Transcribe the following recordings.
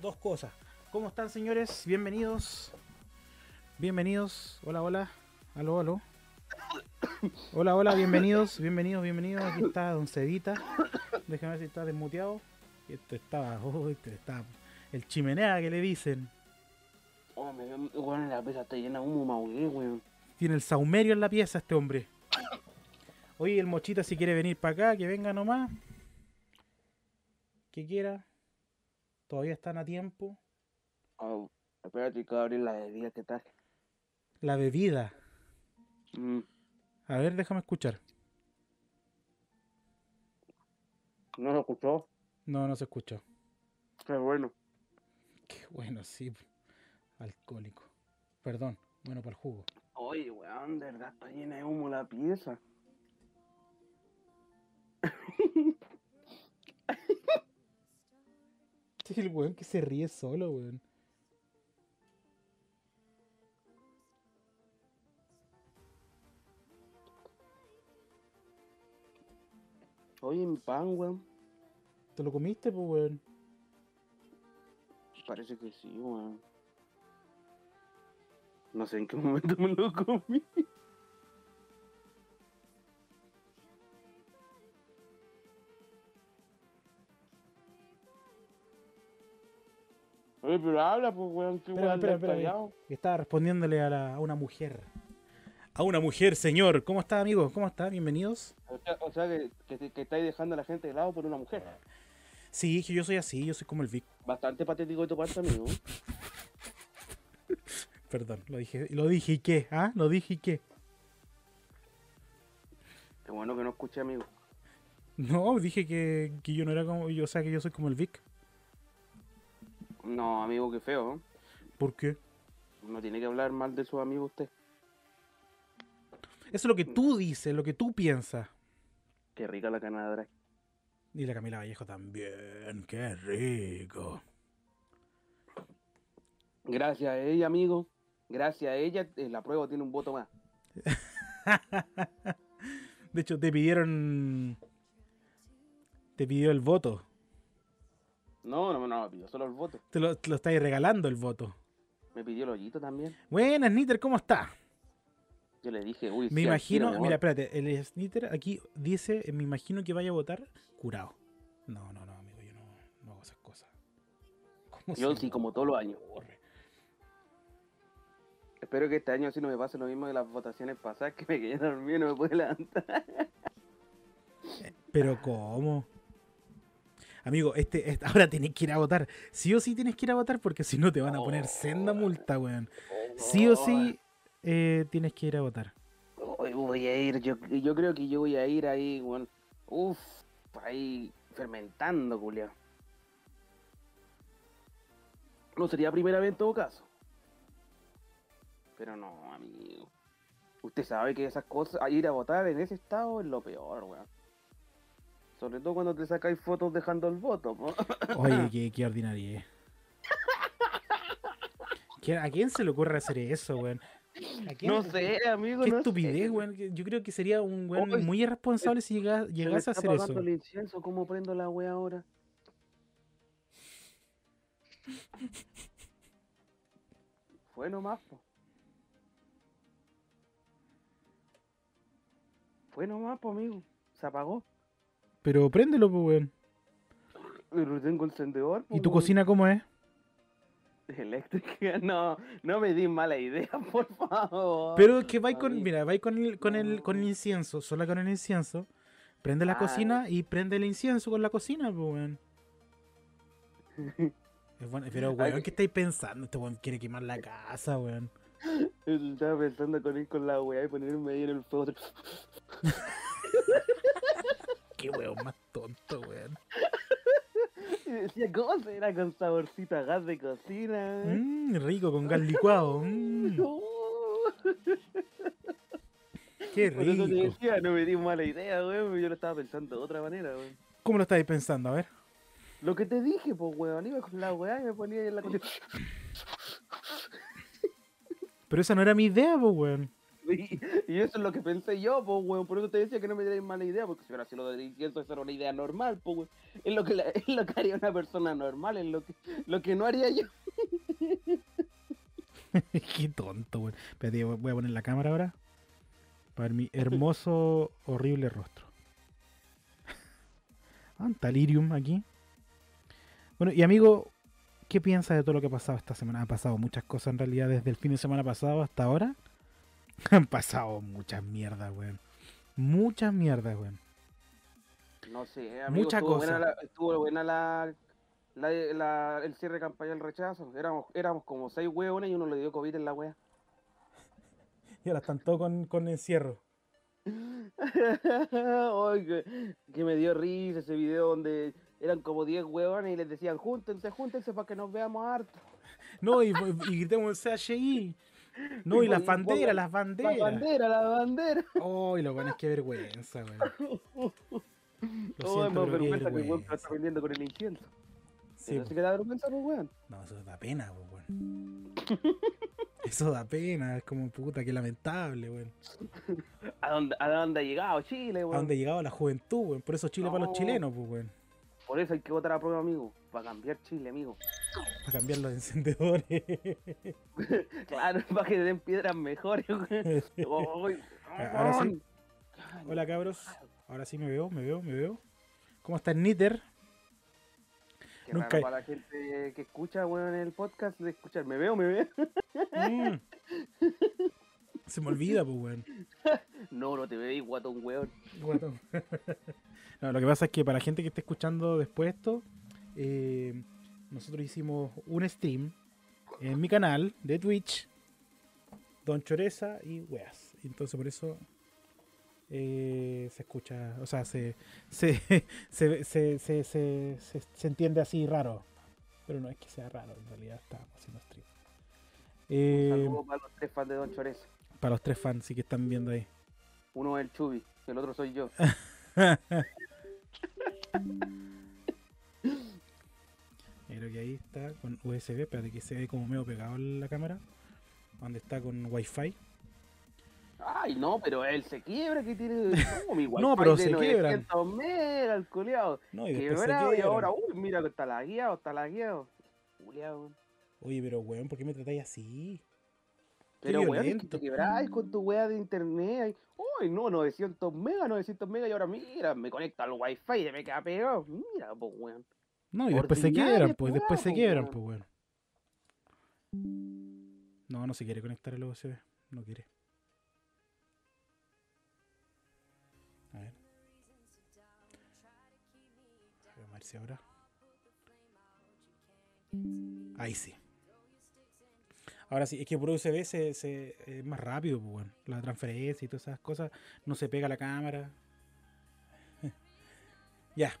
dos cosas. ¿Cómo están, señores? Bienvenidos. Bienvenidos. Hola, hola. Aló, aló. Hola, hola, bienvenidos, bienvenidos, bienvenidos. Aquí está Don Cedita. Déjame ver si está desmuteado. Esto estaba, oh, este está el chimenea que le dicen. Oh, me veo, weón, la pieza está llena de humo, ahogué, weón. Tiene el saumerio en la pieza este hombre. Oye, el mochita si quiere venir para acá, que venga nomás. Que quiera. Todavía están a tiempo. Oh, espérate que voy a abrir la bebida, ¿qué tal? La bebida. Mm, A ver, déjame escuchar. ¿No lo escuchó? No, no se escuchó. Qué bueno. Qué bueno, sí. Alcohólico. Perdón, bueno para el jugo. Oye, weón, de verdad está llena de humo la pieza. el weón que se ríe solo, weón. Oye, mi pan, weón. ¿Te lo comiste, pues, weón? Parece que sí, weón. No sé en qué momento me lo comí. Oye, pero habla, pues, weón, qué Espera, que Estaba respondiéndole a, la- a una mujer. A una mujer, señor. ¿Cómo está, amigo? ¿Cómo está? Bienvenidos. O sea, o sea que, que, que estáis dejando a la gente de lado por una mujer. Sí, que yo soy así, yo soy como el Vic. Bastante patético de tu parte, amigo. Perdón, lo dije, lo dije y qué, ¿ah? Lo dije y qué. Qué bueno que no escuché, amigo. No, dije que, que yo no era como, yo, o sea, que yo soy como el Vic. No, amigo, qué feo. ¿Por qué? No tiene que hablar mal de su amigo usted. Eso es lo que tú dices, lo que tú piensas. Qué rica la cana de drag. Y la Camila Vallejo también, qué rico. Gracias a ella, amigo. Gracias a ella, la prueba tiene un voto más. De hecho, te pidieron. Te pidió el voto. No, no, no, me pidió solo el voto. Te lo, te lo estáis regalando el voto. Me pidió el hoyito también. Buenas, Snitter, ¿cómo está? Yo le dije, uy, Me imagino, mira, espérate, el Snitter aquí dice, me imagino que vaya a votar curado. No, no, no, amigo, yo no, no hago esas cosas. ¿Cómo Yo sí, como todos los años. Espero que este año así no me pase lo mismo de las votaciones pasadas, que me quedé dormido y no me pude levantar. Pero ¿cómo? Amigo, este, este- ahora tenés que ir a votar. Sí o sí tienes que ir a votar porque si no te van a poner senda multa, weón. Sí o sí eh, tienes que ir a votar. Hoy voy a ir, yo, yo creo que yo voy a ir ahí, bueno, uff, ahí fermentando, culiao. No sería primera vez en todo caso. Pero no, amigo. Usted sabe que esas cosas, ir a votar en ese estado es lo peor, weón. Sobre todo cuando te sacáis fotos dejando el voto, po. Oye, qué, qué ordinaria. ¿Qué- ¿A quién se le ocurre hacer eso, weón? ¿A quién- No sé, amigo, Qué no estupidez, weón. Yo creo que sería un weón muy irresponsable si llega- Se me llegase a hacer eso. apagando el incienso, ¿cómo prendo la wea ahora? Fue nomás, po. Fue nomás, po, amigo. Se apagó. Pero préndelo, pues, weón. Pero tengo encendedor, ¿Y tu weón. cocina cómo es? Eléctrica, no, no me di mala idea, por favor. Pero es que vais con, mira, vais con el, con el, con el incienso, sola con el incienso. Prende la Ah. cocina y prende el incienso con la cocina, pues, weón. Es bueno, pero, weón. ¿qué estáis pensando? Este weón quiere quemar la casa, weón. Estaba pensando con ir con la weá y ponerme ahí en el fuego. Qué weón más tonto, weón. Y decía, ¿cómo será con saborcito a gas de cocina? Mmm, rico, con gas licuado. mm, qué Por eso te rico. decía, no me di mala idea, weón. Yo lo estaba pensando de otra manera, weón. ¿Cómo lo estáis pensando? A ver. Lo que te dije, pues, weón. Iba con la weá y me ponía en la cocina. Pero esa no era mi idea, pues, weón. Y, Y eso es lo que pensé yo, pues, weón. Por eso te decía que no me dierais mala idea, porque si ahora sí lo de eso era una idea normal, pues, weón. Es lo que, la- es lo que haría una persona normal, es lo que, lo que no haría yo. Qué tonto, weón. Espérate, voy a poner la cámara ahora. Para mi hermoso, horrible rostro. Ah, un Talirium aquí. Bueno, y amigo, ¿qué piensas de todo lo que ha pasado esta semana? Han pasado muchas cosas en realidad desde el fin de semana pasado hasta ahora. Han pasado muchas mierdas, weón. Muchas mierdas, weón. No sé, amigo, Mucha estuvo cosa. Buena la, estuvo buena la, la, la- el cierre de campaña del rechazo. Éramos, éramos como seis hueones y uno le dio COVID en la wea. Y ahora están todos con, con encierro. Ay, que, que me dio risa ese video donde eran como 10 hueones y les decían júntense, júntense para que nos veamos harto. No, y, y gritemos CHI. No, y Y las banderas, las La banderas. bandera, la bandera. Oh, y lo bueno es que vergüenza, weón. Lo Oh, es más vergüenza que el weón está vendiendo con el incienso. Sí, Eso sí que da vergüenza, pues weón. No, eso da pena, po, weón. Eso da pena, es como puta, qué lamentable, weón. ¿A dónde, ¿A dónde ha llegado Chile, A weón? dónde llegaba la juventud, weón. Por eso Chile para los No. chilenos, pues, weón. Por eso hay que votar a prueba, amigo. Para cambiar Chile, amigo. Para cambiar los encendedores. Claro, para que den piedras mejores. Ay, Ahora sí. Hola, cabros. Ahora sí me veo, me veo, me veo. ¿Cómo está el Nitter? Qué Nunca- raro para la gente que escucha, weón, en el podcast de escuchar. Me veo, me veo. Mm. Se me olvida, pues, weón. No, no te veis, guatón, weón. Guatón. No, lo que pasa es que para la gente que esté escuchando después esto, eh, nosotros hicimos un stream en mi canal de Twitch, Don Choreza y Weas. Entonces por eso eh, se escucha, o sea, se se, se, se, se, se- se- se entiende así raro. Pero no es que sea raro, en realidad estábamos haciendo stream. Eh, Saludos para los tres fans de Don Chores. Para los tres fans sí que están viendo ahí. Uno es el Chubi, el otro soy yo. Creo que ahí está con USB, espérate que se ve como medio pegado la cámara. Donde está con Wi-Fi. Ay, no, pero él se quiebra que tiene. No, mi No, wifi pero de se quiebran. 900 megas, el culiao. No, y después se Quebrado y ahora, uy, mira que está lagueado, está lagueado. Culiao. Oye, pero weón, ¿por qué me tratáis así? Pero weón, que te quebráis con tu wea de internet. Uy, no, 900 megas, 900 megas y ahora mira, me conecta al wifi y me queda pegado. Mira, pues weón. No, y después se quiebran, pues después se quiebran, pues weón. No, no se quiere conectar el USB. No quiere. A ver. Vamos a ver si ahora. Ahí sí. Ahora sí, es que por USB se, es más rápido, pues. La transferencia y todas esas cosas. No se pega la cámara. ya.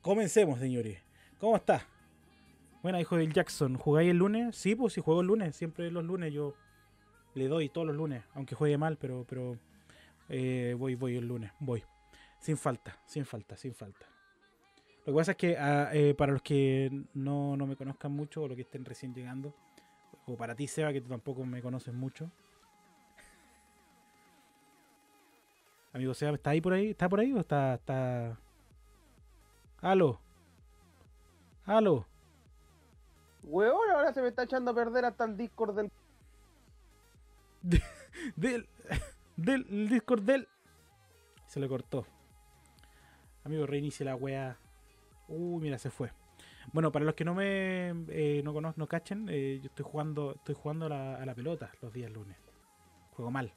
Comencemos, señores. ¿Cómo está? Bueno, hijo del Jackson, ¿jugáis el lunes? Sí, pues sí, juego el lunes. Siempre los lunes yo le doy todos los lunes. Aunque juegue mal, pero, pero eh, voy, voy el lunes. Voy. Sin falta, sin falta, sin falta. Lo que pasa es que ah, eh, para los que no, no me conozcan mucho o los que estén recién llegando, para ti, Seba, que tú tampoco me conoces mucho. Amigo Seba, ¿está ahí por ahí? ¿Está por ahí o está, está... Aló? Aló? Weón, ahora se me está echando a perder hasta el Discord del. Del, del el Discord del. Se le cortó. Amigo, reinicie la wea. Uy, mira, se fue. Bueno, para los que no me eh, no conozcan, no cachen, eh, yo estoy jugando, estoy jugando a la pelota los días lunes. Juego mal.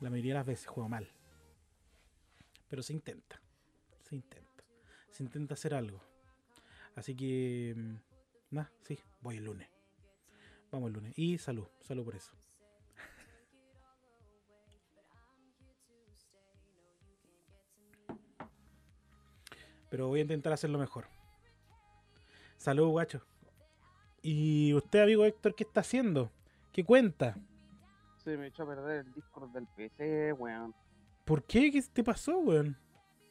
La mayoría de las veces juego mal. Pero se intenta. Se intenta. Se intenta hacer algo. Así que. mm, Nada, sí, voy el lunes. Vamos el lunes. Y salud, salud por eso. Pero voy a intentar hacerlo mejor. Salud, guacho. ¿Y usted, amigo Héctor, qué está haciendo? ¿Qué cuenta? Se me echó a perder el Discord del PC, weón. ¿Por qué? ¿Qué te pasó, weón?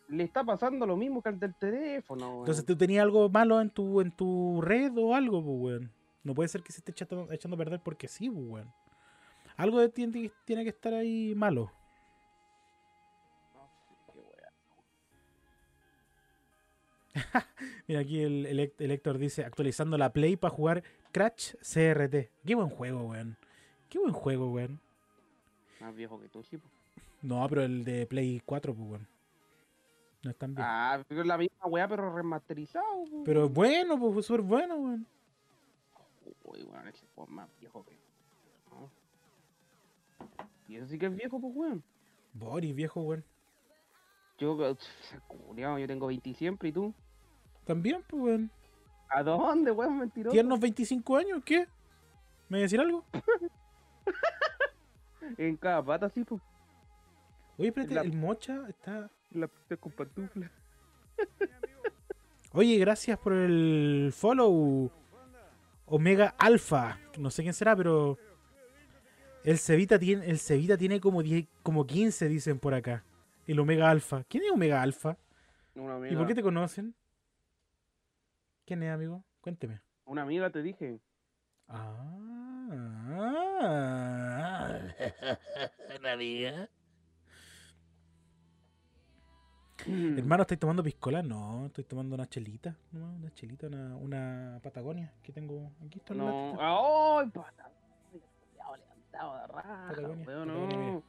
Le está pasando lo mismo que al del teléfono, weón. Entonces, ¿tú tenías algo malo en tu, en tu red o algo, pues, weón? No puede ser que se esté echando, echando a perder porque sí, pues, weón. Algo de tiene, tiene que estar ahí malo. Mira, aquí el, el, Héctor dice, actualizando la Play para jugar Crash CRT. Qué buen juego, weón. Qué buen juego, weón. Más viejo que tú, sí, po. No, pero el de Play 4, pues, weón. No es tan bien. Ah, pero es la misma weá, pero remasterizado, po. Pero bueno, pues súper bueno, weón. Uy, weón, ese juego es más viejo que. ¿no? Y eso sí que es viejo, pues, weón. Boris, viejo, weón. Yo, culiao, yo tengo 20 siempre, ¿y tú? También, pues, weón. ¿A dónde, weón, mentiroso? Tiernos 25 años, ¿qué? ¿Me voy a decir algo? En cada pata, sí, pues. Oye, espérate, La- el mocha está... La con pantufla. Oye, gracias por el follow. Omega Alpha. No sé quién será, pero. El Cevita tiene, el Cevita tiene como 10, como 15, dicen por acá. El Omega Alpha. ¿Quién es Omega Alpha? Una ¿Y por qué te conocen? ¿Quién es, amigo? Cuénteme. Una amiga te dije. Ah. Una amiga. Hermano, ¿estáis tomando piscola? No, estoy tomando una chelita. No, una chelita, una, una Patagonia que tengo aquí. Está No. ¡Ay, pata! Culiao, levantado de raja, Patagonia, Patagonia, no.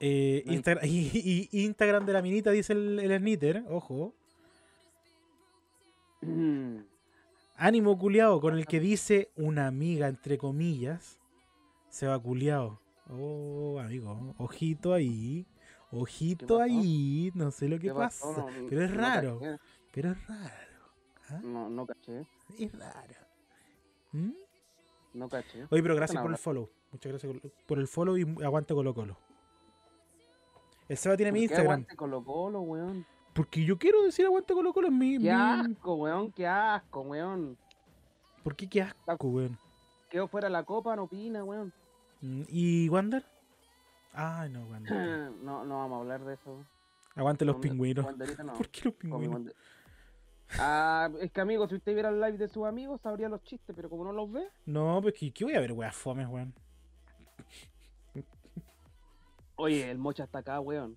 Eh, y, y- Instagram de la minita dice el, el Snitter, ojo. Ánimo culiao, con el que dice una amiga, entre comillas, se va culiao. Oh, amigo, ojito ahí, ojito ahí, no sé lo que pasa, No, pero es no raro, caché. pero es raro, ¿ah? No, no caché. es raro. ¿Mm? No caché. Oye, pero gracias por el follow, muchas gracias por el follow y aguante Colo Colo. El Seba tiene mi ¿Por qué Instagram, aguante Colo Colo, weón? Porque yo quiero decir aguante Colo Colo en mi... Qué mi- asco, weón, qué asco, weón. ¿Por qué qué asco, weón? Quedó fuera la copa, no opina, weón. Mm, ¿Y Wander? Ay, no, Wander. No, no vamos a hablar de eso. Aguante los pingüinos. No. ¿Por qué los pingüinos? Ah, es que amigo, si usted viera el live de sus amigos, sabría los chistes, pero como no los ve, No, pues que, que voy a ver, weas fomes, weón. oye, el mocha está acá, weón.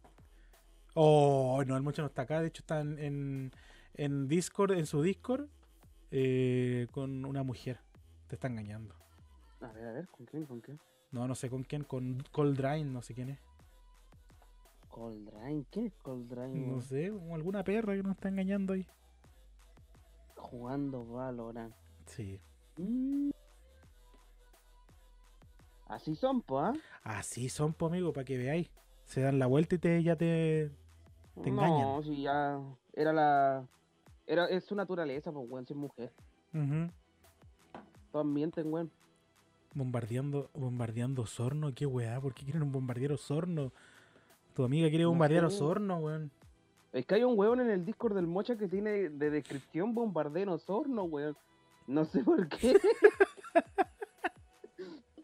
Oh, no, el mocho no está acá. De hecho, está en, en, Discord, en su Discord, eh, con una mujer. Te está engañando. A ver, a ver, ¿con quién? ¿Con quién? No, no sé con quién, con Coldrain, no sé quién es. Coldrain, ¿quién es Coldrain? No sé, como alguna perra que nos está engañando ahí. Jugando Valorant. Sí. Mm. Así son, po, ¿ah? Así son, po, amigo, para que veáis. Se dan la vuelta y te, ya te. Te no, si ya era la... Era, es su naturaleza, pues, weón, si es mujer. Ujú. Todos mienten, weón. Bombardeando, bombardeando Osorno, qué weá, ¿por qué quieren un bombardear Osorno? Tu amiga quiere No bombardear sé. Osorno, weón. Es que hay un weón en el Discord del Mocha que tiene de descripción bombardeo Osorno, weón. No sé por qué.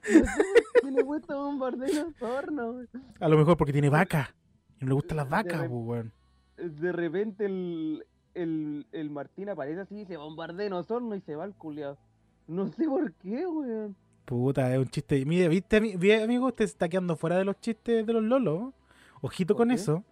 no sé por qué tiene puesto bombardeo Osorno. weón. A lo mejor porque tiene vaca. Y no le gustan las vacas, po, weón. De repente el, el, el Martín aparece así y dice bombardeo Osorno y se va el culiado. No sé por qué, weón. Puta, es un chiste. Mire, ¿viste, ami- vi- amigo? Usted se está quedando fuera de los chistes de los lolos. Ojito ¿Por con qué? eso.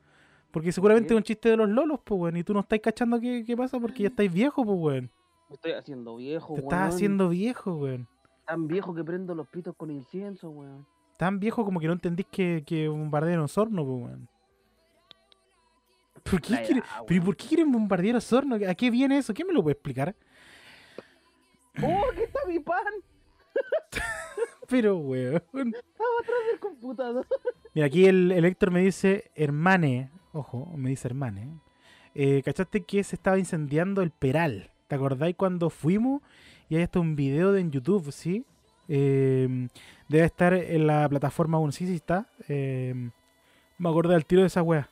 Porque seguramente qué? es un chiste de los lolos, pues, weón. Y tú no estás cachando qué, qué pasa porque ya estáis viejo, pues, weón. Me estoy haciendo viejo, Te weón. estás haciendo viejo, weón. Tan viejo que prendo los pitos con incienso, weón. Tan viejo como que no entendís que, que bombardean Osorno, pues, weón. ¿Por qué, quiere- edad, pero ¿y weón. por qué quieren bombardear Osorno? ¿A qué viene eso? ¿Quién me lo puede explicar? ¡Oh, aquí está mi pan! Pero, weón. Estaba atrás del computador. Mira, aquí el, el Héctor me dice, hermane, ojo, me dice hermane. Eh, ¿Cachaste que se estaba incendiando el Peral? ¿Te acordáis cuando fuimos? Y hay hasta un video de en YouTube, ¿sí? Eh, debe estar en la plataforma aún, sí, sí está. Eh, me acordé del tiro de esa wea.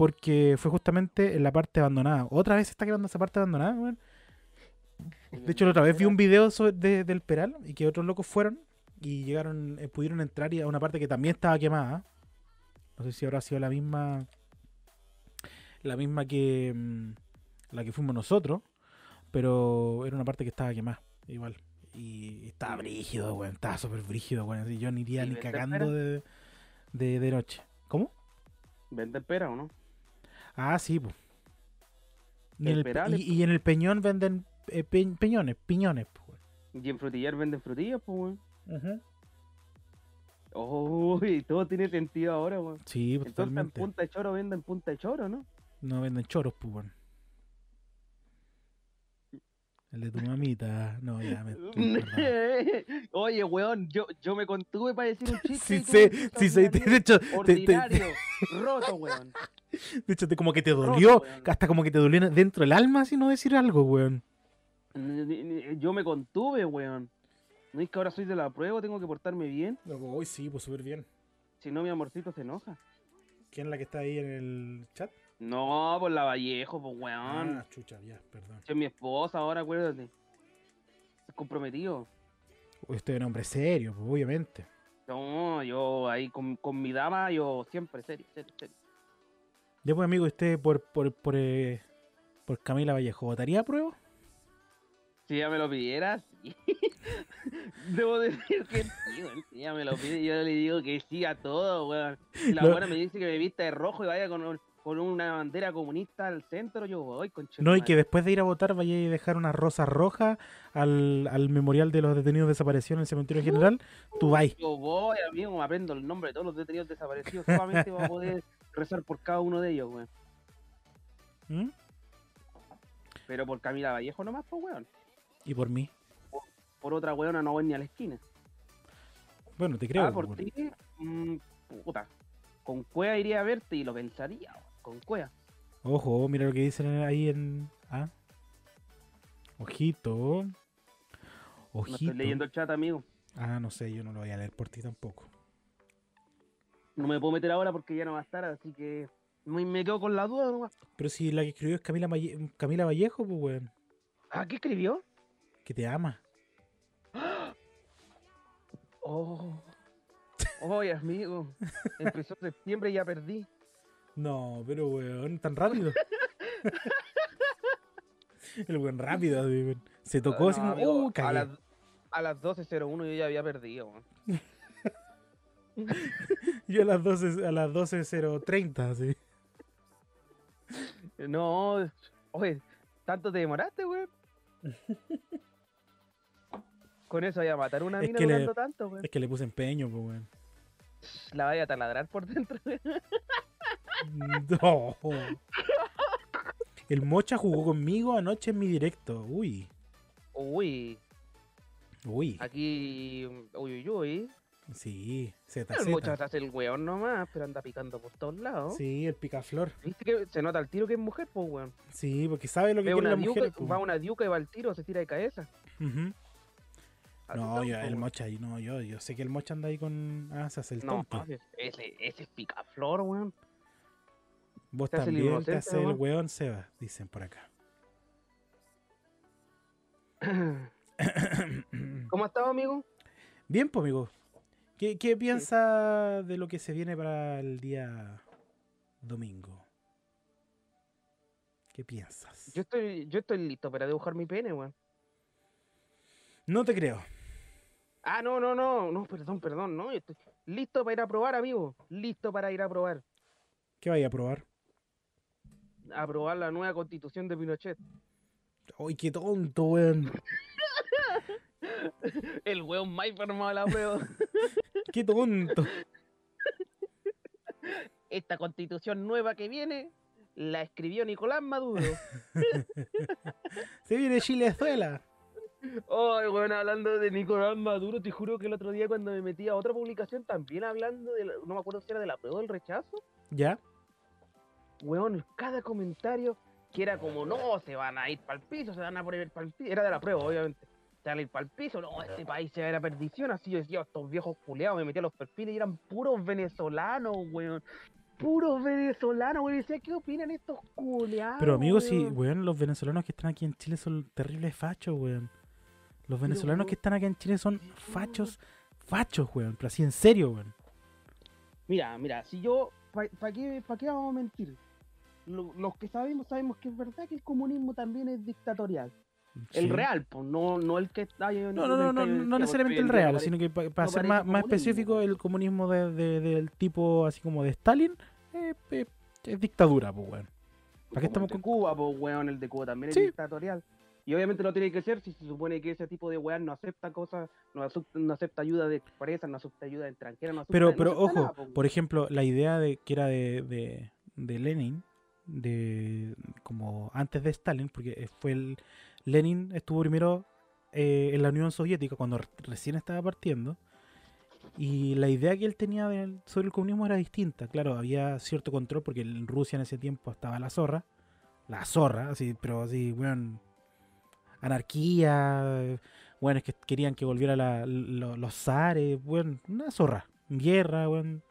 Porque fue justamente en la parte abandonada. Otra vez se está quedando esa parte abandonada, weón. De hecho, la otra vez vi un video sobre- de- del Peral y que otros locos fueron y llegaron, eh, pudieron entrar y a una parte que también estaba quemada. No sé si habrá sido la misma, la misma que mm, la que fuimos nosotros, pero era una parte que estaba quemada, igual. Y estaba brígido, weón. Estaba súper brígido, weón. así Yo ni iría ¿Y ni cagando de, de noche. ¿Cómo? ¿Venden pera o no? Ah, sí. Y, El en el pe- Perales, y, y en el Peñón venden eh, pe- peñones, piñones, pues, weón. Y en frutillar venden frutillas, pues. Ujú. Uy, todo tiene sentido ahora, weón. Sí, Entonces en. Punta de Choro venden Punta de Choro, ¿no? No venden choros, pues, weón. El de tu mamita. No, ya me. Oye, weón, yo, yo me contuve para decir un chiste. Sí sé, sí sé. De hecho, te- te- Ordinario, roto, weón. de hecho te- como que te dolió. Hasta como que te dolió dentro del alma si no decir algo, weón. Yo me contuve, weón. No es que ahora soy de la prueba, tengo que portarme bien. Hoy sí, pues súper bien. Si no, mi amorcito se enoja. ¿Quién es la que está ahí en el chat? No, por la Vallejo, pues, weón. Ah, chucha, ya, perdón. Es mi esposa ahora, acuérdate. Es comprometido. Uy, Estoy un hombre serio, pues, obviamente. No, yo ahí con, con mi dama, yo siempre, serio, serio, serio. Ya pues amigo, usted por por por, eh, por Camila Vallejo, ¿votaría a prueba? Si ella me lo pidiera, sí. Debo decir que sí, weón. Si ella me lo pide, yo le digo que sí a todo, weón. Si la No. buena me dice que me vista de rojo y vaya con, un- con una bandera comunista al centro, yo voy con No, y que después de ir a votar vaya a dejar una rosa roja al, al memorial de los detenidos desaparecidos en el cementerio general, tú vas. Yo voy, amigo, me aprendo el nombre de todos los detenidos desaparecidos solamente para poder rezar por cada uno de ellos, weón. ¿Mm? Pero por Camila Vallejo nomás, pues, weón. Y por mí. Por otra weona no voy ni a la esquina. Bueno, te creo. ah, por pues, ti, mm, puta. Con cuea iría a verte y lo pensaría, weón, con cuea. Ojo, mira lo que dicen ahí en. Ah. Ojito. No Ojito. estoy leyendo el chat, amigo. Ah, no sé, yo no lo voy a leer por ti tampoco. No me puedo meter ahora porque ya no va a estar, así que me, me quedo con la duda nomás. Pero si la que escribió es Camila, Malle- Camila Vallejo, pues, weón. ¿Ah, qué escribió? Que te ama. Oh. Oye, amigo. Empezó septiembre y ya perdí. No, pero weón, tan rápido. El weón rápido, weón. Se tocó Ah, así no, como, amigo, "Uh, a cagué". las, a las 12.01 yo ya había perdido. weón. Yo a las 12, a las 12.030, así. No, oye, ¿tanto te demoraste, weón? Con eso voy a matar una Es mina que le- durando tanto, weón. Es que le puse empeño, pues, weón. La vaya a taladrar por dentro. weón. No. El Mocha jugó conmigo anoche en mi directo. Uy, Uy, uy. aquí. Uy, uy, uy. Sí, Z, El muchacho se hace el weón nomás, pero anda picando por todos lados. Sí, el picaflor. ¿Viste que se nota el tiro que es mujer, pues, weón? Sí, porque sabe lo que una las diuca, mujeres. pues. va una diuca y va al tiro, se tira de cabeza. Así No, yo, po, el. Mocha, no, yo, yo sé que el Mocha anda ahí con. Ah, se hace el No, tonto. ese, ese es picaflor, weón. Vos también te haces el weón, Seba, dicen por acá. ¿Cómo has estado, amigo? Bien, pues, amigo. ¿Qué, qué piensa de lo que se viene para el día domingo? ¿Qué piensas? Yo estoy, yo estoy listo para dibujar mi pene, weón. No te creo. Ah, no, no, no, no, perdón, perdón, no. yo Estoy listo para ir a probar, amigo. Listo para ir a probar. ¿Qué vaya a probar? A probar la nueva constitución de Pinochet. ¡Ay, qué tonto, weón! El weón más informado de la prueba. ¡Qué tonto! Esta constitución nueva que viene la escribió Nicolás Maduro. Se viene Chilezuela. Ay, bueno, hablando de Nicolás Maduro, te juro que el otro día cuando me metí a otra publicación también hablando de, la- no me acuerdo si era de la prueba del rechazo, ¿Ya? Weón, cada comentario que era como, no, se van a ir para el piso, se van a poner para el piso, era de la prueba, obviamente, se van a ir para el piso, no, este país se va a ir a perdición, así yo decía, estos viejos culeados, me metí a los perfiles y eran puros venezolanos, weón, puros venezolanos, weón, decía, ¿qué opinan estos culeados? Pero amigos, sí, weón?" los venezolanos que están aquí en Chile son terribles fachos, weón. Los venezolanos que están aquí en Chile son fachos, fachos, weón. Pero así en serio, weón. Mira, mira, si yo, ¿para qué, pa qué vamos a mentir? Lo- los que sabemos, sabemos que es verdad que el comunismo también es dictatorial. El real, pues, no, no el que está No, no, no, no, no necesariamente el real, sino que para no ser más, más específico, el comunismo de- de- del tipo así como de Stalin eh, eh, es dictadura, pues, weón. ¿Para qué estamos con- Cuba, pues, weón, el de Cuba también Sí. es dictatorial. Y obviamente no tiene que ser si se supone que ese tipo de weón no acepta cosas, no acepta, no acepta ayuda de empresas, no acepta ayuda de extranjeras, no acepta, Pero, no pero acepta ojo, nada, pues, por ejemplo, la idea de que era de, de, de Lenin, de como antes de Stalin, porque fue el Lenin estuvo primero eh, en la Unión Soviética cuando re- recién estaba partiendo. Y la idea que él tenía sobre el comunismo era distinta. Claro, había cierto control porque en Rusia en ese tiempo estaba la zorra. La zorra, así, pero así, weón. Anarquía, weones que querían que volviera la- lo- los zares, weón. Una zorra. Guerra, weón.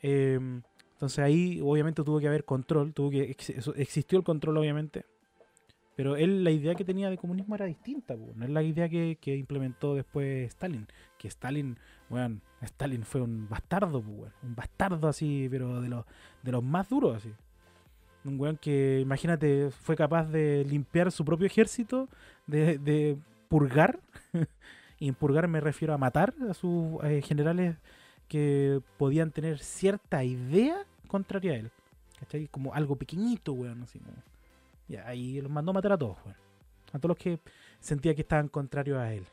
Em, entonces ahí obviamente tuvo que haber control, tuvo que existió el control obviamente, pero él la idea que tenía de comunismo era distinta, po, no es la idea que, implementó después Stalin, que Stalin, weón, Stalin fue un bastardo, po, un bastardo así, pero de los de los más duros así. Un weón que, imagínate, fue capaz de limpiar su propio ejército, de, de purgar, y en purgar me refiero a matar a sus eh, generales que podían tener cierta idea contraria a él. ¿Cachai? Como algo pequeñito, weón. Así como. Ya, ahí los mandó a matar a todos, weón. A todos los que sentía que estaban contrarios a él.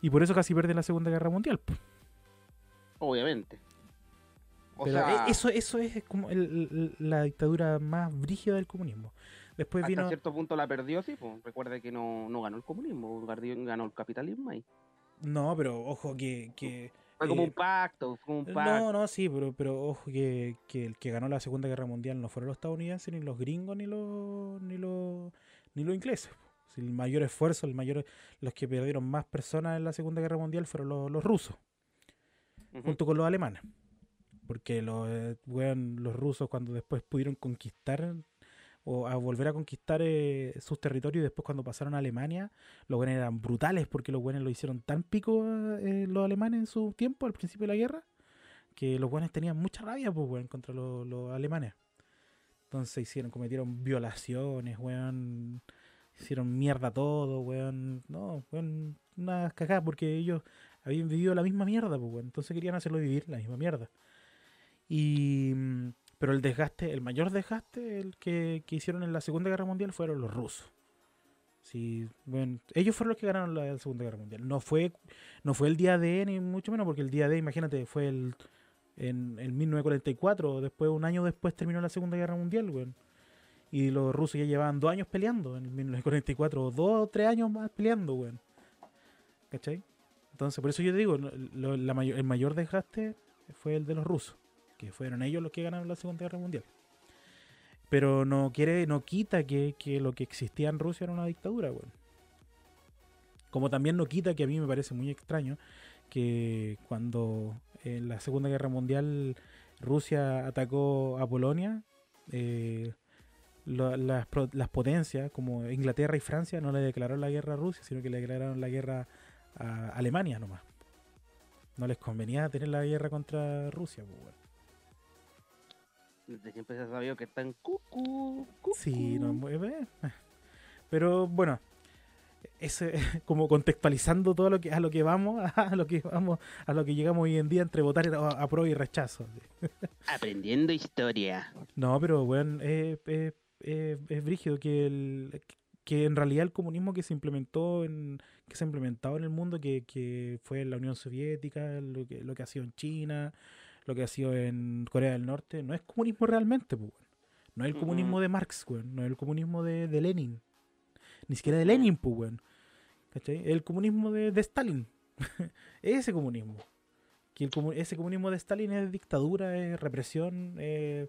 Y por eso casi pierde la Segunda Guerra Mundial. po. Obviamente. O Pero sea, e- eso, eso es como el- el- la dictadura más brígida del comunismo. Después hasta vino. cierto punto la perdió, sí, pues. Recuerde que no, no ganó el comunismo, ganó ganó el capitalismo ahí. No, pero ojo que. que Fue como eh, un pacto, fue un pacto. No, no, sí, pero, pero ojo que, que el que ganó la Segunda Guerra Mundial no fueron los estadounidenses, ni los gringos, ni los, ni los, ni los ingleses. el mayor esfuerzo, el mayor, los que perdieron más personas en la Segunda Guerra Mundial fueron los, los rusos, junto con los alemanes. Porque los, eh, los rusos cuando después pudieron conquistar o a volver a conquistar eh, sus territorios y después cuando pasaron a Alemania, los buenos eran brutales porque los buenos lo hicieron tan pico eh, los alemanes en su tiempo, al principio de la guerra, que los buenos tenían mucha rabia pues, weón, contra los, los alemanes. Entonces hicieron, cometieron violaciones, weón, hicieron mierda todo, weón, no, weón, una cagada porque ellos habían vivido la misma mierda, pues, weón, entonces querían hacerlo vivir la misma mierda. Y mm, pero el desgaste, el mayor desgaste el que, que hicieron en la Segunda Guerra Mundial fueron los rusos. Sí, bueno, ellos fueron los que ganaron la Segunda Guerra Mundial. No fue, no fue el día D ni mucho menos, porque el día D, imagínate, fue el en, en 1944, después, un año después terminó la Segunda Guerra Mundial, weón. Y los rusos ya llevaban dos años peleando en 1944, dos o tres años más peleando, weón. ¿Cachai? Entonces, por eso yo te digo, la mayor- el mayor desgaste fue el de los rusos, que fueron ellos los que ganaron la Segunda Guerra Mundial. Pero no quiere, no quita que, que lo que existía en Rusia era una dictadura, weón. Como también no quita que a mí me parece muy extraño que cuando en la Segunda Guerra Mundial Rusia atacó a Polonia, eh, las, las potencias como Inglaterra y Francia no le declararon la guerra a Rusia, sino que le declararon la guerra a Alemania nomás. No les convenía tener la guerra contra Rusia, pues, weón. Desde siempre se ha sabido que están cucu, cucu. Sí, no, muy- eh, eh. pero bueno, ese, como contextualizando todo lo que a lo que vamos, a lo que vamos, a lo que llegamos hoy en día entre votar a, a prueba y rechazo. Aprendiendo historia. No, pero bueno, es, es, es- es brígido que el que en realidad el comunismo que se implementó en que se ha implementado en el mundo que, que fue en la Unión Soviética, lo que, lo que ha sido en China, lo que ha sido en Corea del Norte, no es comunismo realmente, pues. No es el comunismo Mm. de Marx, weón. No es el comunismo de, de Lenin. Ni siquiera de Lenin, pues, weón. ¿Cachai? Es el comunismo de, de Stalin. ese comunismo. Que el ese comunismo de Stalin es dictadura, es represión, es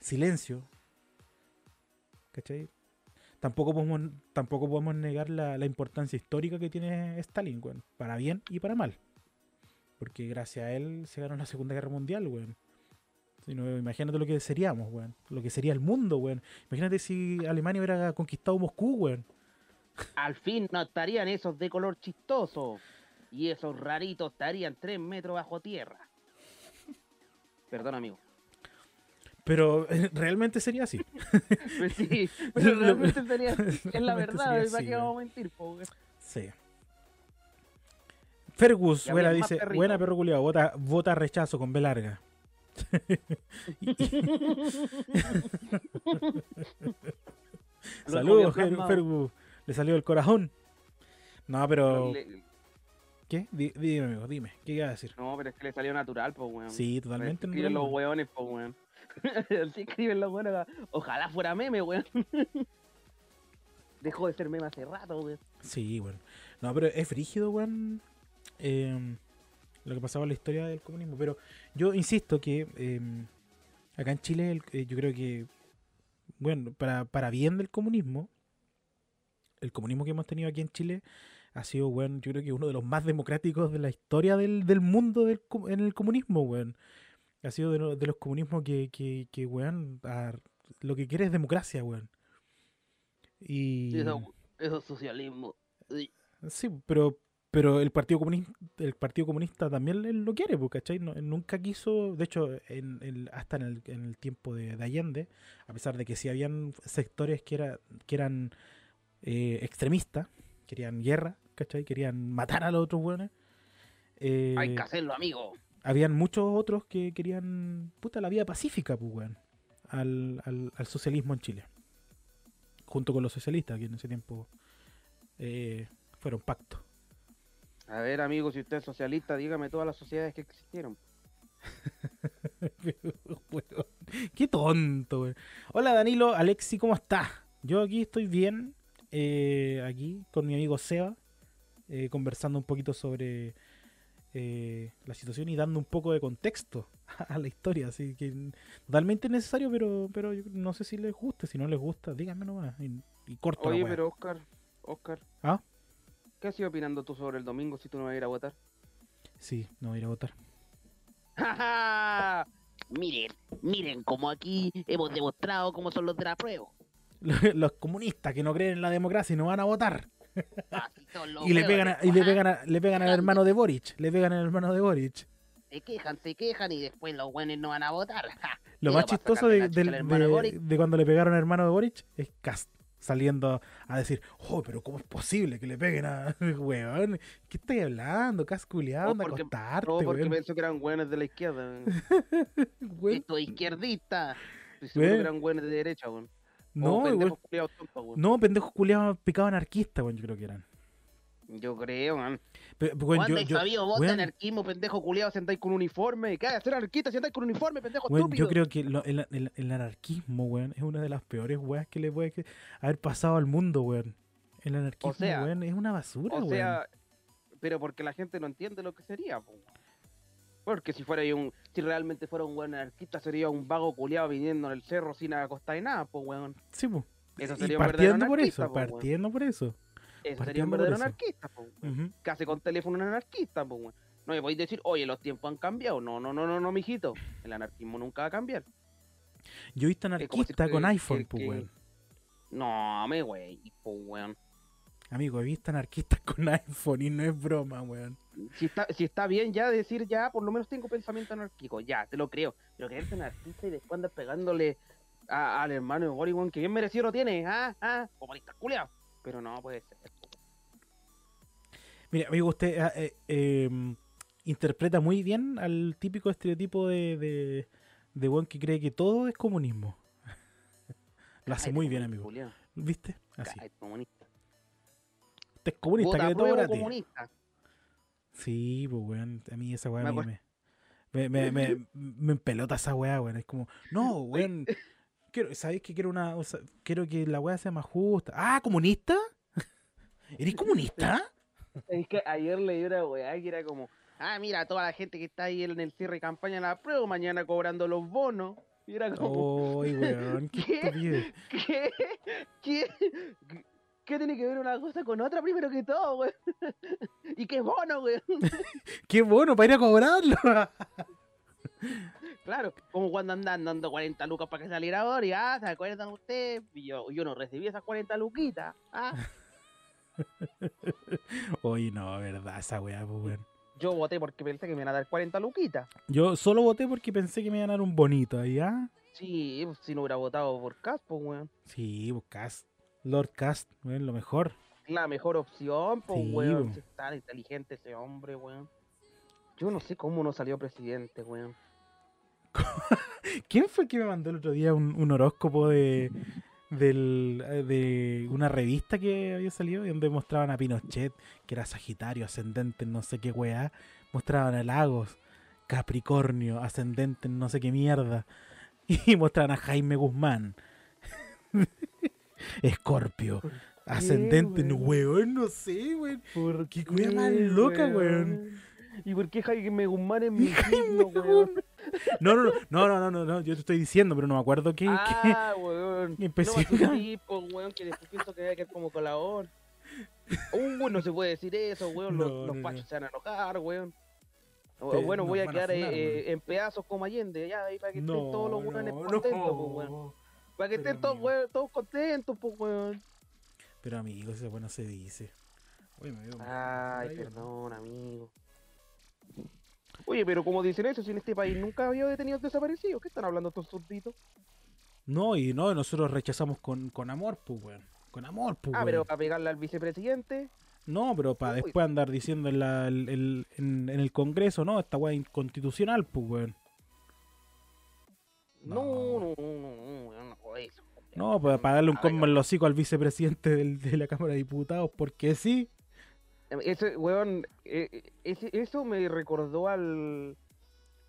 silencio. ¿Cachai? Tampoco podemos, tampoco podemos negar la, la importancia histórica que tiene Stalin, weón. Para bien y para mal. Porque gracias a él se ganó la Segunda Guerra Mundial, weón. Si no, imagínate lo que seríamos, weón. Lo que sería el mundo, weón. Imagínate si Alemania hubiera conquistado Moscú, weón. Al fin no estarían esos de color chistoso. Y esos raritos estarían tres metros bajo tierra. Perdón, amigo. Pero eh, realmente sería así. Pues sí, pero realmente sería, es la verdad, sería ¿para así, qué vamos a mentir, po, weón? Sí. Fergus, buena, dice, buena perro culiao, vota, vota rechazo con B larga. Saludos. Fergus. Le salió el corazón. No, pero... Le- ¿Qué? Di- dime, amigo, dime. ¿Qué iba a decir? No, pero es que le salió natural, pues, weón. Sí, totalmente. Escriben los weones, pues, weón. Así escriben los weones. Ojalá fuera meme, weón. Dejó de ser meme hace rato, weón. Sí, bueno. No, pero es frígido, weón. Em, lo que pasaba en la historia del comunismo. Pero yo insisto que em, acá en Chile el- eh, yo creo que, bueno, para, para bien del comunismo, el comunismo que hemos tenido aquí en Chile ha sido, weón, yo creo que uno de los más democráticos de la historia del, del mundo del, en el comunismo, weón. Ha sido de, lo- de los comunismos que, que, que weón, a- lo que quiere es democracia, weón. Y... Eso, eso es socialismo. Sí, pero pero el Partido Comunista, el Partido Comunista también lo quiere, pues, ¿cachai? No- nunca quiso, de hecho, en, el- hasta en el, en el tiempo de, de Allende, a pesar de que sí habían sectores que, era, que eran eh, extremistas, querían guerra, ¿cachai? Querían matar a los otros buenos. Hay que hacerlo, amigo. habían muchos otros que querían, puta, la vida pacífica, pues, weón, al, al, al socialismo en Chile. Junto con los socialistas, que en ese tiempo eh, fueron pacto. A ver, amigo, si usted es socialista, dígame todas las sociedades que existieron. Qué tonto, weón. Hola Danilo, Alexi, ¿cómo estás? Yo aquí estoy bien, eh, aquí con mi amigo Seba, eh, conversando un poquito sobre eh, la situación y dando un poco de contexto a la historia, así que totalmente necesario, pero, pero yo no sé si les gusta, si no les gusta, díganme nomás y, y corto Oye, pero Oscar, Oscar. ¿Ah? ¿Qué has ido opinando tú sobre el domingo si tú no vas a ir a votar? Sí, no voy a ir a votar. Miren, miren como aquí hemos demostrado cómo son los de la prueba. Los comunistas que no creen en la democracia y no van a votar. Y le pegan, a- y le pegan, a- le pegan al hermano de Boric. Le pegan al hermano de Boric. Se quejan, se quejan y después los buenos no van a votar. Lo más chistoso de, de cuando le pegaron al hermano de Boric es Cast saliendo a decir, oh, pero ¿cómo es posible que le peguen a weón? ¿Qué estás hablando? Cast culiado, No, porque- acostarte, No, porque weón. pensó que eran buenos de la izquierda. Esto es izquierdista. Seguro que eran buenos de derecha, weón. No, pendejos culiados tontos, weón. no, pendejos culiados picados anarquistas, weón, yo creo que eran. Yo creo, man. Pero, weón, ¿Cuándo yo, has yo, sabido vos de weón, anarquismo, Pendejo culiado, sentáis con uniforme. ¿Qué? Hacer anarquista, sentáis con uniforme, pendejo weón, estúpido. yo creo que lo- el, el- el anarquismo, weón, es una de las peores weas que le puede haber pasado al mundo, weón. El anarquismo, sea- weón, es una basura, O weón. sea, pero porque la gente no entiende lo que sería, po. Porque si fuera un, si realmente fuera un buen anarquista, sería un vago culiado viniendo en el cerro sin acostar y nada, pues weón. Sí, po. Eso Y sería un verdadero partiendo por eso, po, weón. partiendo por eso. Eso sería un verdadero anarquista, po, weón. Ujú. ¿Qué hace con teléfono un anarquista, weón? No me podéis decir, oye, los tiempos han cambiado. No, no, no, no, no, mijito. El anarquismo nunca va a cambiar. Yo he visto anarquista con que- iPhone, pues, que- weón. No, me güey, po, weón. Amigo, he visto anarquistas con iPhone y no es broma, weón. Si está, si está bien ya decir ya, por lo menos tengo pensamiento anárquico, ya, te lo creo. Pero que eres anarquista y después andas pegándole a- al hermano de weón, que bien merecido lo tiene, ah, ah, comunista culiao. Pero no puede ser. Mira, amigo, usted ah, eh, em, interpreta muy bien al típico estereotipo de, de, de que cree que todo es comunismo. Lo hace muy bien, amigo. culiao. ¿Viste? Así. Comunista. Usted es comunista, Vota cree todo gratis. comunista. Sí, pues, weón. A mí esa weá Me me, me, me, me, me empelota esa weá, weón. Es como, no, weón. Quiero, ¿Sabéis que quiero una. o sea, quiero que la weá sea más justa. Ah, ¿comunista? ¿Eres comunista? Es que ayer leí una weá que era como, ah, mira, toda la gente que está ahí en el cierre de campaña la prueba, mañana cobrando los bonos. Y era como, Ay, weón, qué ¿Qué? ¿qué? ¿Qué? ¿Qué tiene que ver una cosa con otra primero que todo, weón? ¿Y qué bono, weón? Qué bueno para ir a cobrarlo. Claro, como cuando andan dando 40 lucas para que saliera ahora y ah, ¿se acuerdan ustedes? Y Yo, yo no recibí esas 40 luquitas. Ah, Oye, no, verdad, esa weá, pues, weón. yo voté porque pensé que me iban a dar 40 luquitas. Yo solo voté porque pensé que me iban a dar un bonito ahí, ¿ah? Sí, pues, si no hubiera votado por Caspo, weón. Sí, pues Cast. Lord Cast, weón, lo mejor. La mejor opción, pues, Sí, weón. Si es tan inteligente ese hombre, weón. Yo no sé cómo no salió presidente, weón. ¿Quién fue el que me mandó el otro día un, un horóscopo de, del- de una revista que había salido donde mostraban a Pinochet, que era Sagitario, ascendente en no sé qué weá? Mostraban a Lagos, Capricornio, ascendente en no sé qué mierda. Y mostraban a Jaime Guzmán, Escorpio, ¿Por ascendente en weón? weón, no sé, weón. ¿Por Qué wea más loca, weón. ¿Y por qué Jaime Guzmán es mi Jaime signo, weón? No, no, no, no, no, no, no, no, yo te estoy diciendo, pero no me acuerdo qué. qué- Ah, weón. No, específica- un tipo, weón, que después pienso que quedar como colador. Uh, no se puede decir eso, weón. Los, No, los no, pachos no. se van a enojar, weón. O- bueno, voy a van a quedar eh, weón. en pedazos como Allende, ya, ahí para que estén No, todos los weones no, contentos, no. pues, weón. Para que estén todos, weón, todos contentos, pues, weón. Pero amigo, eso bueno se dice. Oye, me veo- Ay, perdón, amigo. Oye, pero como dicen eso, si en este país nunca había detenidos desaparecidos, ¿qué están hablando estos surditos? No, y no, nosotros rechazamos con, con amor, pues, weón. Con amor, pues, Ah, weón. pero para pegarle al vicepresidente. No, pero para Uy. después andar diciendo en, la- el- el- en, en el Congreso, no, esta weá inconstitucional, pues, weón. No, No. no, no, no, no, no, no, eso. No, para, para darle un combo en los hocico al vicepresidente del- de la Cámara de Diputados, porque sí. Ese weón, eh, eh, ese- eso me recordó al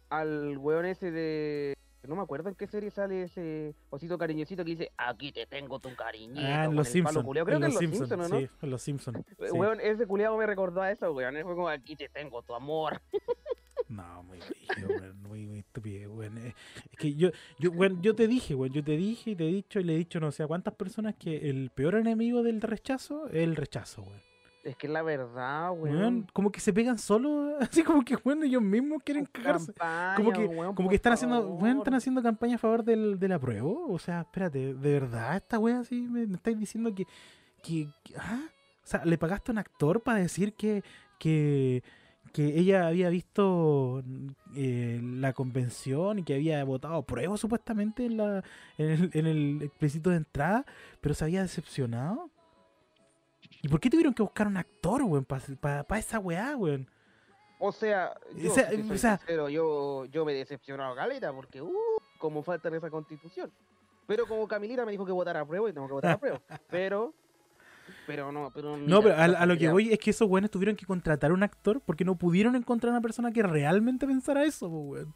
al weón ese de no me acuerdo en qué serie sale ese osito cariñosito que dice aquí te tengo tu cariñito Ah, en Los Simpsons. creo en que en Los Simpsons, Simpsons, ¿no? sí, en Los Simpsons. Eh, sí. Weón, ese culiado me recordó a eso, weón. Fue como aquí te tengo tu amor. No, muy brígido, weón, muy, muy estúpido, weón. Es que yo, yo, weón, yo te dije, weón, yo te dije y te he dicho y le he dicho no sé a cuántas personas que el peor enemigo del rechazo es el rechazo, weón. Es que es la verdad, Weón, weón. como que se pegan solos, así como que, weón, ellos mismos quieren cagarse. Como que, weón, como que están haciendo, weón, están haciendo campaña a favor del, del apruebo. O sea, espérate, ¿de verdad esta weá así me, estáis diciendo que, que, que- ah? O sea, ¿le pagaste a un actor para decir que, que, que ella había visto eh, la convención y que había votado apruebo supuestamente en, la, en, el, en el plebiscito de entrada, pero se había decepcionado? ¿Y por qué tuvieron que buscar un actor, weón, para esa weá, weón? O sea, yo, O sea, si o sea- sincero, yo, yo me he decepcionado galeta porque, uh, como falta en esa constitución. Pero como Camilita me dijo que votara a prueba y tengo que votar a prueba. Pero, pero no, pero. No, pero a, a lo que voy es que esos weones tuvieron que contratar a un actor porque no pudieron encontrar una persona que realmente pensara eso, weón.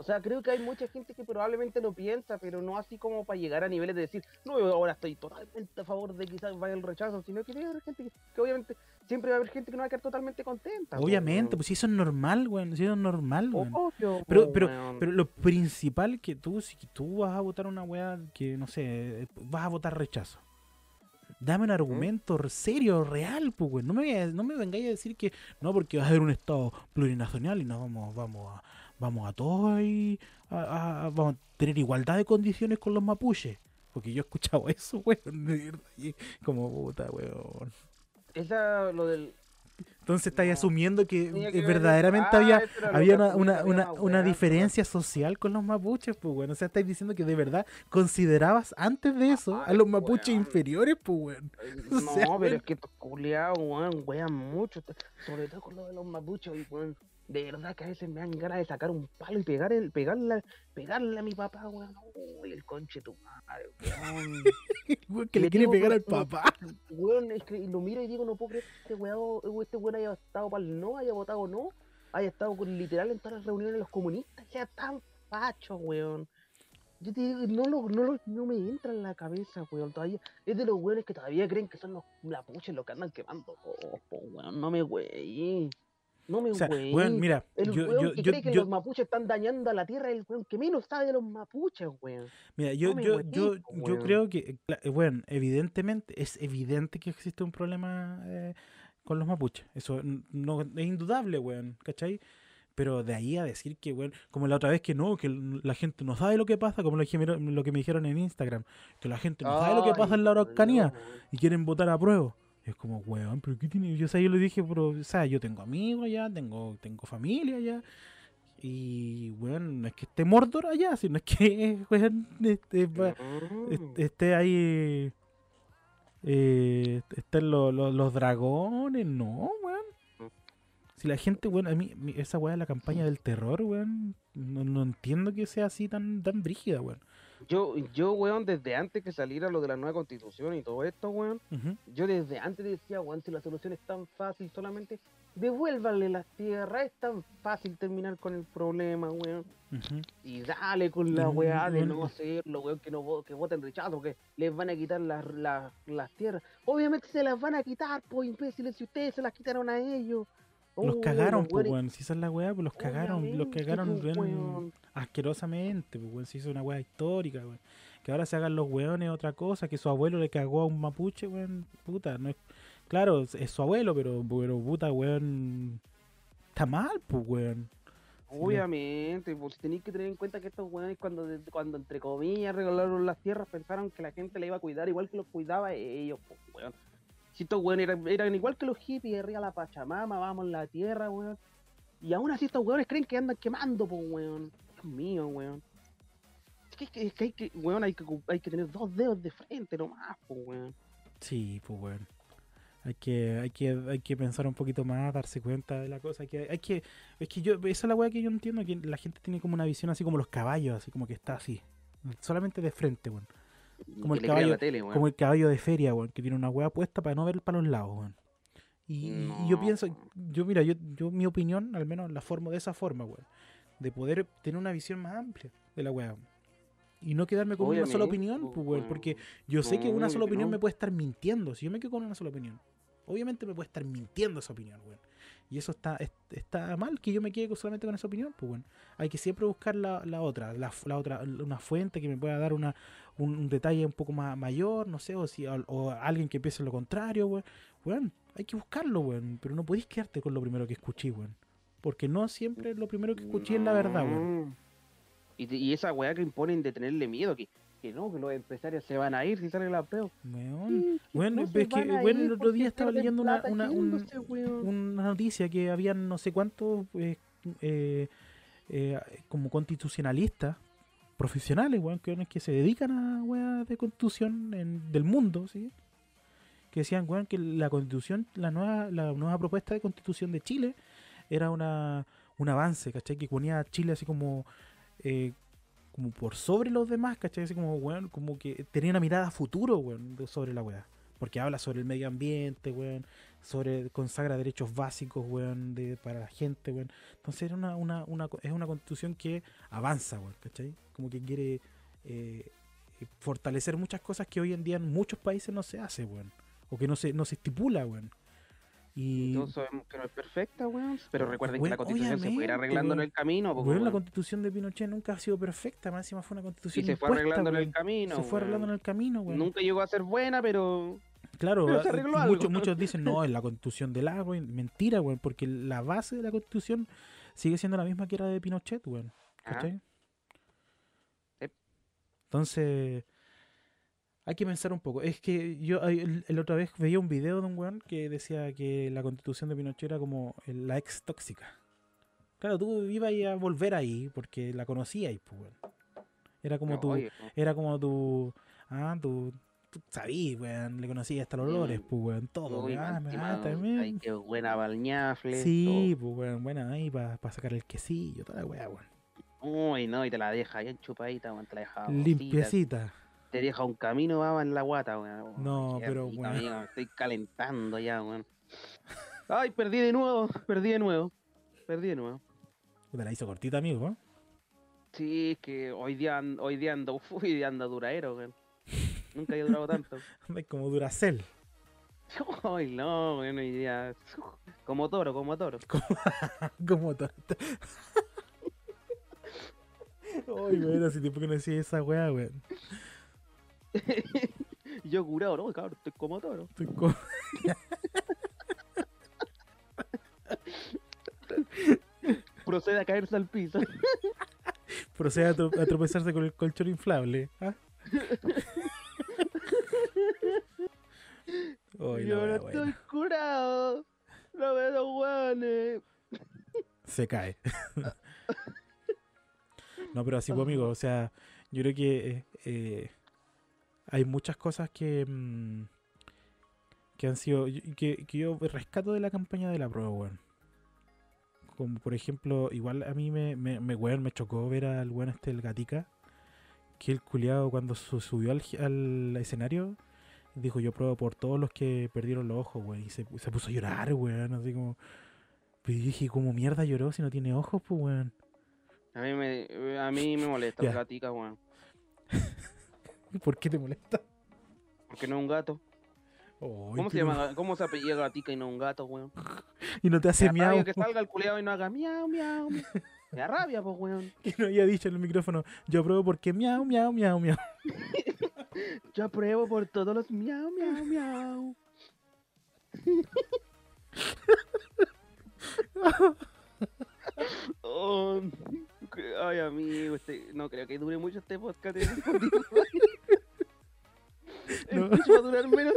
O sea, creo que hay mucha gente que probablemente lo piensa, pero no así como para llegar a niveles de decir, no, ahora estoy totalmente a favor de quizás vaya el rechazo, sino que debe haber gente que, que obviamente siempre va a haber gente que no va a quedar totalmente contenta. po, Obviamente, pues si eso es normal, weón. Si eso es normal, weón. Obvio, Pero, po, pero, pero lo principal que tú, si tú vas a votar una weá que, no sé, vas a votar rechazo. Dame un argumento serio, real, pues, weón. No me, no me vengáis a decir que no, porque va a haber un Estado plurinacional y no vamos, vamos a, vamos a todos ahí, a- vamos a tener igualdad de condiciones con los mapuches. Porque yo he escuchado eso, weón, como puta, weón. Esa, lo del... Entonces estáis No. asumiendo que, que ver- verdaderamente Ah, había, había una, una, una, diferencia social con los mapuches, pues, bueno. O sea, estáis diciendo que de verdad considerabas antes de eso a los mapuches weón. inferiores, pues, weón. No, O sea, pero weón. es que estos culiados, weón, wean mucho. Sobre todo con lo de los mapuches, weón. De verdad que a veces me dan ganas de sacar un palo y pegar el, pegarle, pegarle a mi papá, weón. Uy, el conche tu madre, weón. Weón, que le Le quiere digo, pegar al papá. weón, es que lo miro y digo, no puedo creer que este weón, este weón haya estado para el no, haya votado no, haya estado con, literal en todas las reuniones de los comunistas, sea tan facho, weón. Yo te digo, no, lo, no, lo- no me entra en la cabeza, weón. Todavía es de los weones que todavía creen que son los mapuches los que andan quemando. Oh, po, weón, no me güey. No me O sea, güey. weón, mira, el yo, weón yo, que yo, cree que yo- los mapuches están dañando a la tierra es el weón que menos sabe de los mapuches, weón. mira, yo, no creo que, cla- eh, bueno, evidentemente, es evidente que existe un problema eh, con los mapuches. Eso no es indudable, weón, ¿cachai? Pero de ahí a decir que, weón, como la otra vez que no, que la gente no sabe lo que pasa, como lo, dije- lo que me dijeron en Instagram, que la gente no sabe lo que pasa en la Araucanía y quieren votar a prueba. Es como, weón, pero ¿qué tiene? Yo, o sea, yo le dije, pero, o sea, yo tengo amigos allá, tengo, tengo familia allá. Y, weón, no es que esté Mordor allá, sino es que, weón, este, Mm. est- esté ahí. Eh, estén lo- lo- los dragones, no, weón. Si la gente, weón, a mí, esa weá de la campaña del terror, weón, no, no entiendo que sea así tan, tan brígida, weón. Yo, yo, weón, desde antes que saliera lo de la nueva constitución y todo esto, weón, yo desde antes decía, weón, si la solución es tan fácil, solamente devuélvanle las tierras, es tan fácil terminar con el problema, weón. Y dale con la Mm, weá de no hacerlo, weón, que no que voten rechazo, que les van a quitar las, las, las tierras. Obviamente se las van a quitar, pues imbéciles, si ustedes se las quitaron a ellos. Los Oh, cagaron, pues, weón. Si esa es la weá, pues los cagaron, los cagaron, pues, weón, asquerosamente, pues, weón. Se hizo una weá histórica, weón. Que ahora se hagan los weones otra cosa, que su abuelo le cagó a un mapuche, weón. Puta, no es. Claro, es- su abuelo, pero, pero puta, weón. Está mal, pues, weón. Obviamente, pues tenéis que tener en cuenta que estos weones cuando, cuando entre comillas regalaron las tierras pensaron que la gente la iba a cuidar igual que los cuidaba ellos, pues weón. Si estos weones eran, igual que los hippies, arriba la Pachamama, vamos en la tierra, weón. Y aún así estos weones creen que andan quemando, pues weón. Dios mío, weón. Es que, es que, hay que, weón, hay que, hay que tener dos dedos de frente nomás, pues weón. Sí, pues, weón. Hay que, hay que, hay que pensar un poquito más, darse cuenta de la cosa. Hay que, hay que, es que yo, esa es la weá que yo entiendo, que la gente tiene como una visión así como los caballos, así como que está así. Solamente de frente, weón. Como el caballo- la tele, weón. Como el caballo de feria, weón, que tiene una weá puesta para no ver para los lados, weón. Y, y yo pienso, yo mira, yo, yo mi opinión, al menos la formo de esa forma, weón. De poder tener una visión más amplia de la weá. Y no quedarme con una sola opinión, pues, weón. Porque yo sé que una sola opinión me puede estar mintiendo. Si yo me quedo con una sola opinión, obviamente me puede estar mintiendo esa opinión, weón. Y eso está, es- está mal que yo me quede solamente con esa opinión, pues, weón. Hay que siempre buscar la, la otra, la, la otra, una fuente que me pueda dar una, un, detalle un poco más mayor, no sé, o, si, o, alguien que piense lo contrario, weón. Weón, hay que buscarlo, weón. Pero no podéis quedarte con lo primero que escuché, weón. Porque no siempre lo primero que escuché es la verdad, weón. Y, y esa weá que imponen de tenerle miedo, que, que no, que los empresarios se van a ir si sale la peo. Bueno, no es que, bueno, el otro día estaba leyendo una, una, un- una noticia que habían no sé cuántos eh, eh, eh, como constitucionalistas profesionales, weón, que, que se dedican a weas de constitución en- del mundo, ¿sí? Que decían, weón, que la constitución, la nueva, la nueva propuesta de constitución de Chile era una, un avance, ¿cachai? Que ponía a Chile así como, eh, como por sobre los demás, ¿cachai? Así como, weón, como que tenía una mirada a futuro, weón, sobre la wea. Porque habla sobre el medio ambiente, weón, sobre consagra derechos básicos, weón, de, para la gente, weón. Entonces era una, una, una, es una constitución que avanza, weón, ¿cachai? Como que quiere eh, fortalecer muchas cosas que hoy en día en muchos países no se hace, weón. O que no se, no se estipula, weón. Y, Todos sabemos que no es perfecta, weón. Pero recuerden que la constitución se puede ir arreglando en el camino. weón, la constitución de Pinochet nunca ha sido perfecta, más encima fue una Y constitución se fue arreglando en el camino. Se fue arreglando en el camino, weón. Nunca llegó a ser buena, pero. Claro, Pero se ah, arregló y algo. muchos, muchos dicen, no, es la constitución del agua. y Mentira, weón, porque la base de la constitución sigue siendo la misma que era de Pinochet, weón. Ajá. ¿Cachai? Entonces, hay que pensar un poco. Es que yo el otra vez veía un video de un weón que decía que la constitución de Pinochet era como el- la ex tóxica. Claro, tú ibas a volver ahí porque la conocías, pues, weón. Era como No, tu, oye, no. era como tu. Ah, tu. Tú sabías, weón. Le conocías hasta los olores, pues, weón. Todo, Uy, weón. Ah, ah, también. Ay, qué buena balñafle. Sí, pues, weón. Buena ahí para sacar el quesillo, toda la weá, weón. Uy, no, y te la deja bien chupadita, weón. Te la deja. Limpiecita. Te deja un camino, baba en la guata, weón. No, pero, rico, amigo, me estoy calentando ya, weón. Ay, perdí de nuevo, perdí de nuevo. Perdí de nuevo. Te la hizo cortita, amigo, ¿eh? Sí, es que hoy día, hoy día ando, uf, hoy día ando duraero, weón. Nunca había durado tanto. Andas como Duracell. Ay, no, weón, hoy día. Como toro, como toro. como todo. Ay, weón, hace tiempo que no decía esa weá, weón. Yo curado, no, cabrón, estoy como toro. Estoy co- Procede a caerse al piso. Procede a, tro- a tropezarse con el colchón inflable. la Yo no estoy buena. curado. No veo guanes. Se cae. No, pero así, pues, amigo, o sea, yo creo que eh, eh, hay muchas cosas que, mm, que han sido, que, que yo rescato de la campaña de la prueba, weón. Como por ejemplo, igual a mí me, me, me, weón, me chocó ver al weón este, el gatica, que el culiado cuando su- subió al, al escenario, dijo yo pruebo por todos los que perdieron los ojos, weón, y se, se puso a llorar, weón, así como... Pero yo dije, ¿cómo mierda lloró si no tiene ojos, pues, weón? A mí me, a mí me molesta Ya. el gatica, weón. ¿Por qué te molesta? Porque no es un gato. ¿Cómo se llama? ¿Cómo se apellida gatica y no un gato, weón? Y no te hace rabia miau. que salga el culeado y no haga miau, miau. miau. Me da rabia, pues, weón. Que no había dicho en el micrófono. Yo apruebo porque miau, miau, miau, miau. Yo apruebo por todos los miau, miau, miau. Oh, ay, amigo, este, no creo que dure mucho este podcast. Spotify. No. Va a durar menos.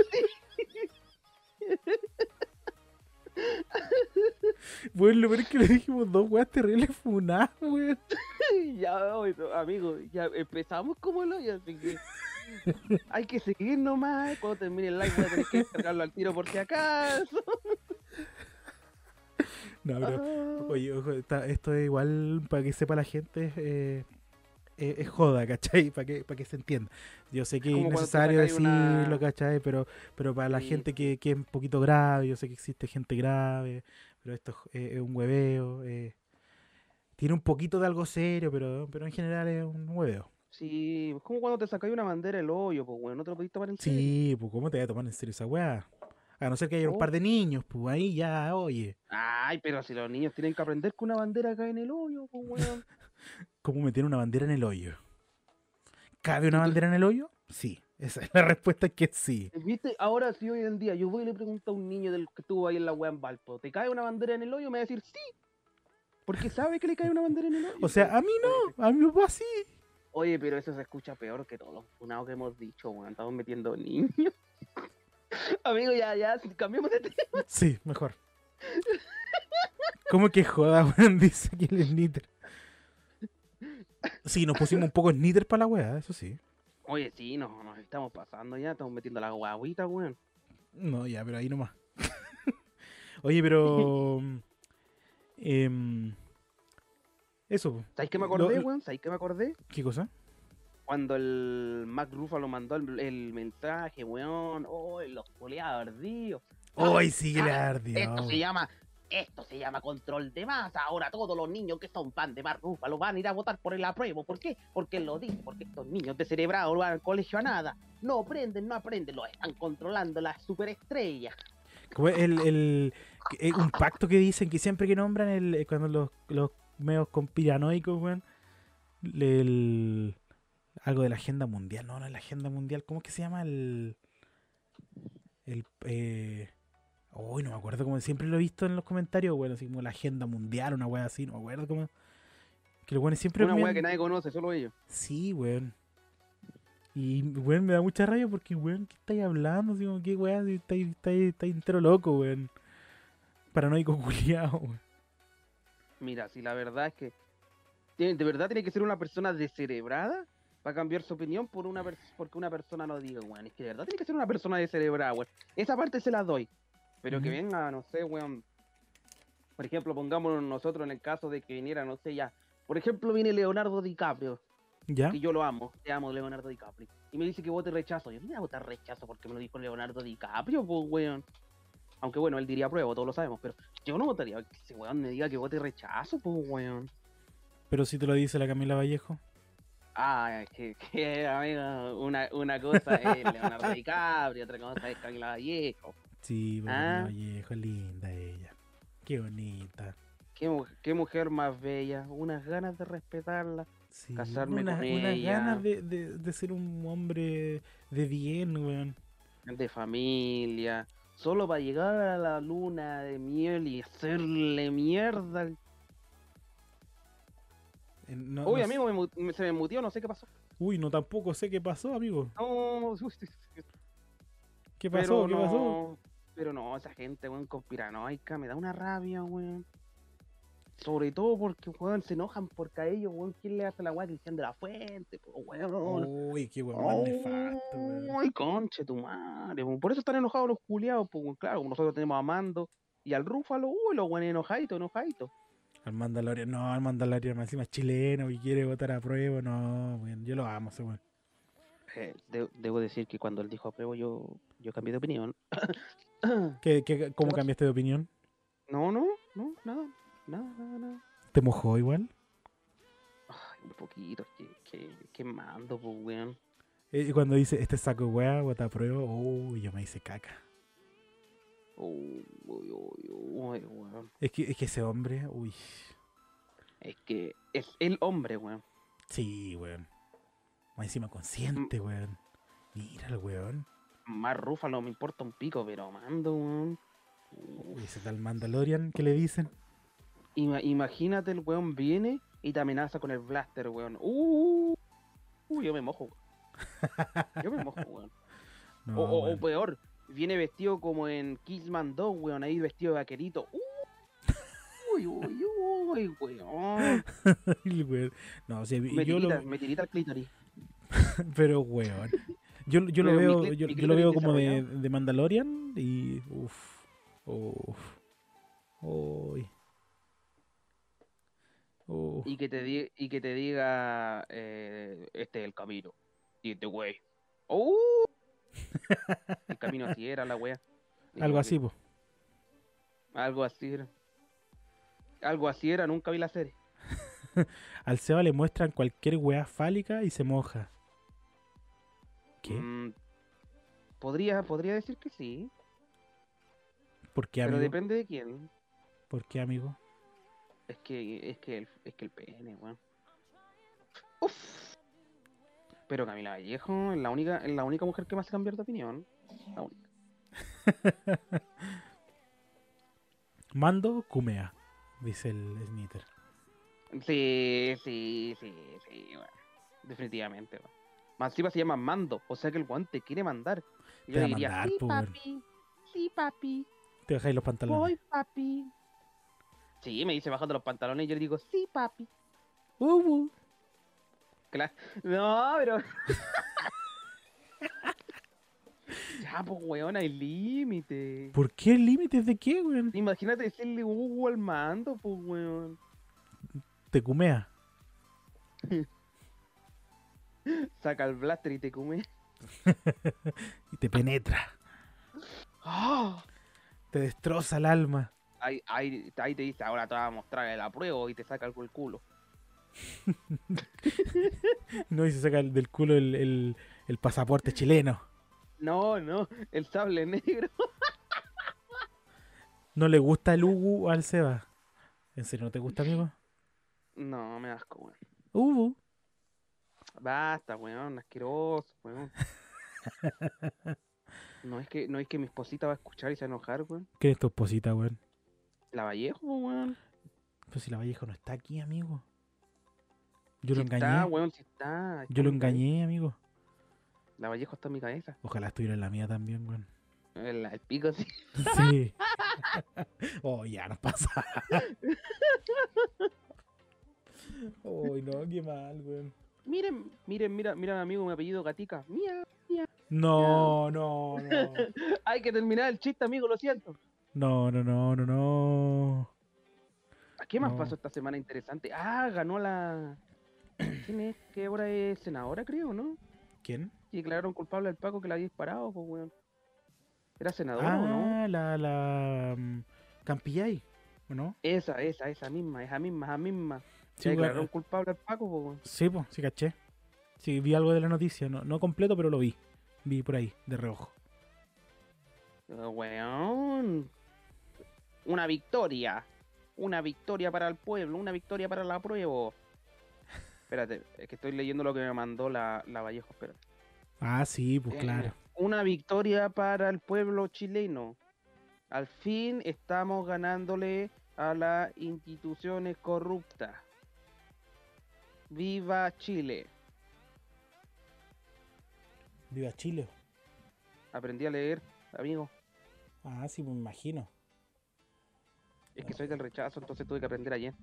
Bueno, lo peor es que le dijimos dos weas terribles funadas, weón. ya, amigo, ya empezamos como lo hoyo, así que hay que seguir nomás. Cuando termine el live voy a tener que descargarlo al tiro por si acaso. No, pero. Ah. Oye, ojo, está- esto es igual para que sepa la gente. eh, eh, es joda, ¿cachai? Para que, para que se entienda. Yo sé que es innecesario sacáis una- decirlo, ¿cachai? Pero, pero para la Sí, gente que, que es un poquito grave, yo sé que existe gente grave, pero esto es, eh, es un hueveo. eh, tiene un poquito de algo serio, pero, pero en general es un hueveo. Sí, es como cuando te sacáis una bandera del hoyo, pues, bueno, no te lo podís tomar en serio. Sí, pues ¿cómo te voy a tomar en serio esa weá? A no ser que haya un Oh. par de niños, pues ahí ya, oye. Ay, pero si los niños tienen que aprender que una bandera cae en el hoyo, pues, weón. ¿Cómo meter una bandera en el hoyo? ¿Cabe una bandera en el hoyo? Sí. Esa es la respuesta es que sí. ¿Viste? Ahora sí, hoy en día, yo voy y le pregunto a un niño del que estuvo ahí en la weá en Valpo, ¿te cae una bandera en el hoyo? Me va a decir sí. Porque sabe que le cae una bandera en el hoyo. O sea, a mí no, a mi papá sí. Oye, pero eso se escucha peor que todos los funados que hemos dicho, weón. Estamos metiendo niños. Amigo, ya, ya, cambiemos de tema. Sí, mejor. ¿Cómo que joda, weón? Dice aquí el Snitter. Sí, nos pusimos un poco Snitter para la weá, eso sí. Oye, sí, no, nos estamos pasando ya, estamos metiendo la guaguita, weón. No, ya, pero ahí nomás. Oye, pero. em, eso. ¿Sabes qué me acordé, lo- weón? ¿Sabes qué me acordé? ¿qué cosa? Cuando el Mac Ruffalo mandó el, el mensaje, weón. Oh, los coleados ardidos. ¡Ay, sí ardió! Esto se llama, esto se llama control de masa. Ahora todos los niños que son fan de Mark Ruffalo van a ir a votar por el apruebo. ¿Por qué? Porque él lo dice, porque estos niños descerebrados no van al colegio a nada. No aprenden, no aprenden, lo están controlando las superestrellas. Como el, el- eh, un pacto que dicen que siempre que nombran el, eh, cuando los, los medios conspiranoicos, weón, el- algo de la agenda mundial, no, no es la agenda mundial, ¿cómo es que se llama el el eh, uy, no me acuerdo cómo siempre lo he visto en los comentarios, bueno, así como la agenda mundial, una weá así, no me acuerdo cómo que los weones siempre Una me- weá que nadie conoce, solo ellos. Sí, weón. Y, weón, me da mucha rabia porque, weón, ¿qué estáis hablando? Así como, ¿qué weón? Estáis, estáis, estáis entero loco, weón. Paranoico culiao, weón. Mira, si la verdad es que de verdad tiene que ser una persona descerebrada para cambiar su opinión por una porque una persona no diga, weón. Es que de verdad tiene que ser una persona descerebrada, weón. Esa parte se la doy. Pero que venga, no sé, weón. Por ejemplo, pongámonos nosotros en el caso de que viniera, no sé, ya. Por ejemplo, viene Leonardo DiCaprio, ¿Ya? que yo lo amo, te amo Leonardo DiCaprio. Y me dice que vote rechazo. Yo no voy a votar rechazo porque me lo dijo Leonardo DiCaprio, pues, weón. Aunque bueno, él diría prueba, todos lo sabemos, pero yo no votaría que ese weón me diga que vote rechazo, pues, weón. Pero si te lo dice la Camila Vallejo. Ah, que, que amigo, una, una cosa es Leonardo DiCaprio, otra cosa es Camila Vallejo. Sí, pero Ah. Vallejo, linda ella. Qué bonita. ¿Qué, qué mujer más bella, unas ganas de respetarla. Sí, Casarme una- con unas ella. ganas de, de, de ser un hombre de bien, weón. de familia, solo para llegar a la luna de miel y hacerle mierda. al- no- Uy, no amigo, me me- se me mutió, no sé qué pasó. Uy, no tampoco sé qué pasó, amigo. No, uy, ¿Qué pero pasó? ¿Qué no, pasó? Pero no, esa gente, weón, conspiranoica, me da una rabia, weón. Sobre todo porque, weón, se enojan porque a ellos, weón, ¿quién le hace la weá Cristian de la Fuente? weón. Uy, qué weón más nefasto, weón. Ay, conche tu madre. weón. Por eso están enojados los culiados, pues, weón. claro, nosotros tenemos a Mando y al Rúfalo, uy, los weones enojaditos, enojaditos. Al Mandalorian, no, al Mandalorian más encima chileno y quiere votar a prueba, no, weón. Yo lo amo ese weón. Eh, de- debo decir que cuando él dijo apruebo, yo, yo cambié de opinión. ¿Qué, qué, ¿Cómo cambiaste de opinión? No, no, no, nada, nada, nada, nada. ¿Te mojó igual? Ay, un poquito, que, que, que mando, pues, weón. Eh, Y cuando dice este saco weá, vota a prueba, uy, yo me hice caca. Uy, uy, uy, uy, weón. Es que, es que ese hombre, uy, Es que es el hombre, weón. sí, weón. Más encima consciente, Mm. weón. Mira el weón. Más Rúfalo me importa un pico, pero mando, weón. Uy, ese tal Mandalorian que le dicen. Ima- imagínate, el weón viene y te amenaza con el blaster, weón. Uh, uh, yo me mojo. weón. Yo me mojo, weón. No, o, o- peor, viene vestido como en Kissman 2, weón, ahí vestido de vaquerito. Uh, uy, uy, uy, weón. El weón. No, o sea, Me yo tirita, lo, me tirita el clítoris. pero weón. Yo, yo lo veo, clit- yo, yo lo veo como de, de Mandalorian y uff, uff, uy. Y que te, di- y que te diga, eh, este es el camino. Y este güey. ¡Uh! El camino así era la wea. Y Algo así, po. Algo así era. Algo así era, nunca vi la serie. Al Seba le muestran cualquier weá fálica y se moja. ¿Qué? Mm, podría, podría decir que sí, ¿Por qué, pero amigo? depende de quién. ¿Por qué, amigo? Es que, es que el, es que el pene, weón. Uf. Pero Camila Vallejo es la única, es la única mujer que me hace cambiar de opinión. La única. Mando Kumea, dice el Snitter. Sí, sí, sí, sí, weón. Definitivamente. Más encima se llama Mando, o sea que el weón te quiere mandar. Y yo diría, mandar, sí, papi, sí, papi, Te bajáis los pantalones. voy, papi. Sí, me dice bajando los pantalones y yo le digo, sí, papi. Uh, uh. Cla- No, pero. ya, pues, weón, hay límite. ¿Por qué límites de qué, weón? Imagínate decirle uh al mando, pues, weón. Te Kumea. Saca el blaster y te come. Y te penetra. ¡Ah! Te destroza el alma. Ahí, ahí, ahí te dice, ahora te va a mostrar el apruebo y te saca algo el culo. No, y se saca del culo el, el- el pasaporte chileno. No, no, el sable negro. No le gusta el Ubu al Seba. ¿En serio no te gusta, amigo? No, me asco, weón. Ubu. Basta, weón, asqueroso, weón. No es que, no es que mi esposita va a escuchar y se va a enojar, weón. ¿Qué es tu esposita, weón? La Vallejo, weón. Pero si la Vallejo no está aquí, amigo. Yo lo engañé. Está, weón, sí está. está Yo lo engañé, amigo. La Vallejo está en mi cabeza. Ojalá estuviera en la mía también, weón. El, el pico, sí. Sí. oh, ya nos pasa. Uy, no, qué mal, weón. Miren, miren, mira, mira, mi amigo, mi apellido Gatica. Mía. No, no, no. Hay que terminar el chiste, amigo, lo siento. No, no, no, no, no. ¿A qué más No. pasó esta semana interesante? Ah, ganó la. ¿Quién es? ¿Qué ahora es senadora, creo, no? ¿Quién? Y declararon culpable al Paco que la había disparado, pues, weón. ¿Era senadora o no? Ah, la, la mm, Campillay, ¿o no? Esa, esa, esa misma, esa misma, esa misma. Sí, declararon culpable al Paco, pues, weón. sí, pues, sí caché. Sí, vi algo de la noticia, no, no completo, pero lo vi. Vi por ahí, de reojo. Eh, Weón. Una victoria. Una victoria para el pueblo, una victoria para la prueba. Espérate, es que estoy leyendo lo que me mandó la, la Vallejo, espérate. Ah, sí, pues Eh, claro. Una victoria para el pueblo chileno. Al fin estamos ganándole a las instituciones corruptas. Viva Chile. Viva Chile. Aprendí a leer, amigo. Ah, sí, me imagino. Es que soy del rechazo, entonces tuve que aprender ayer.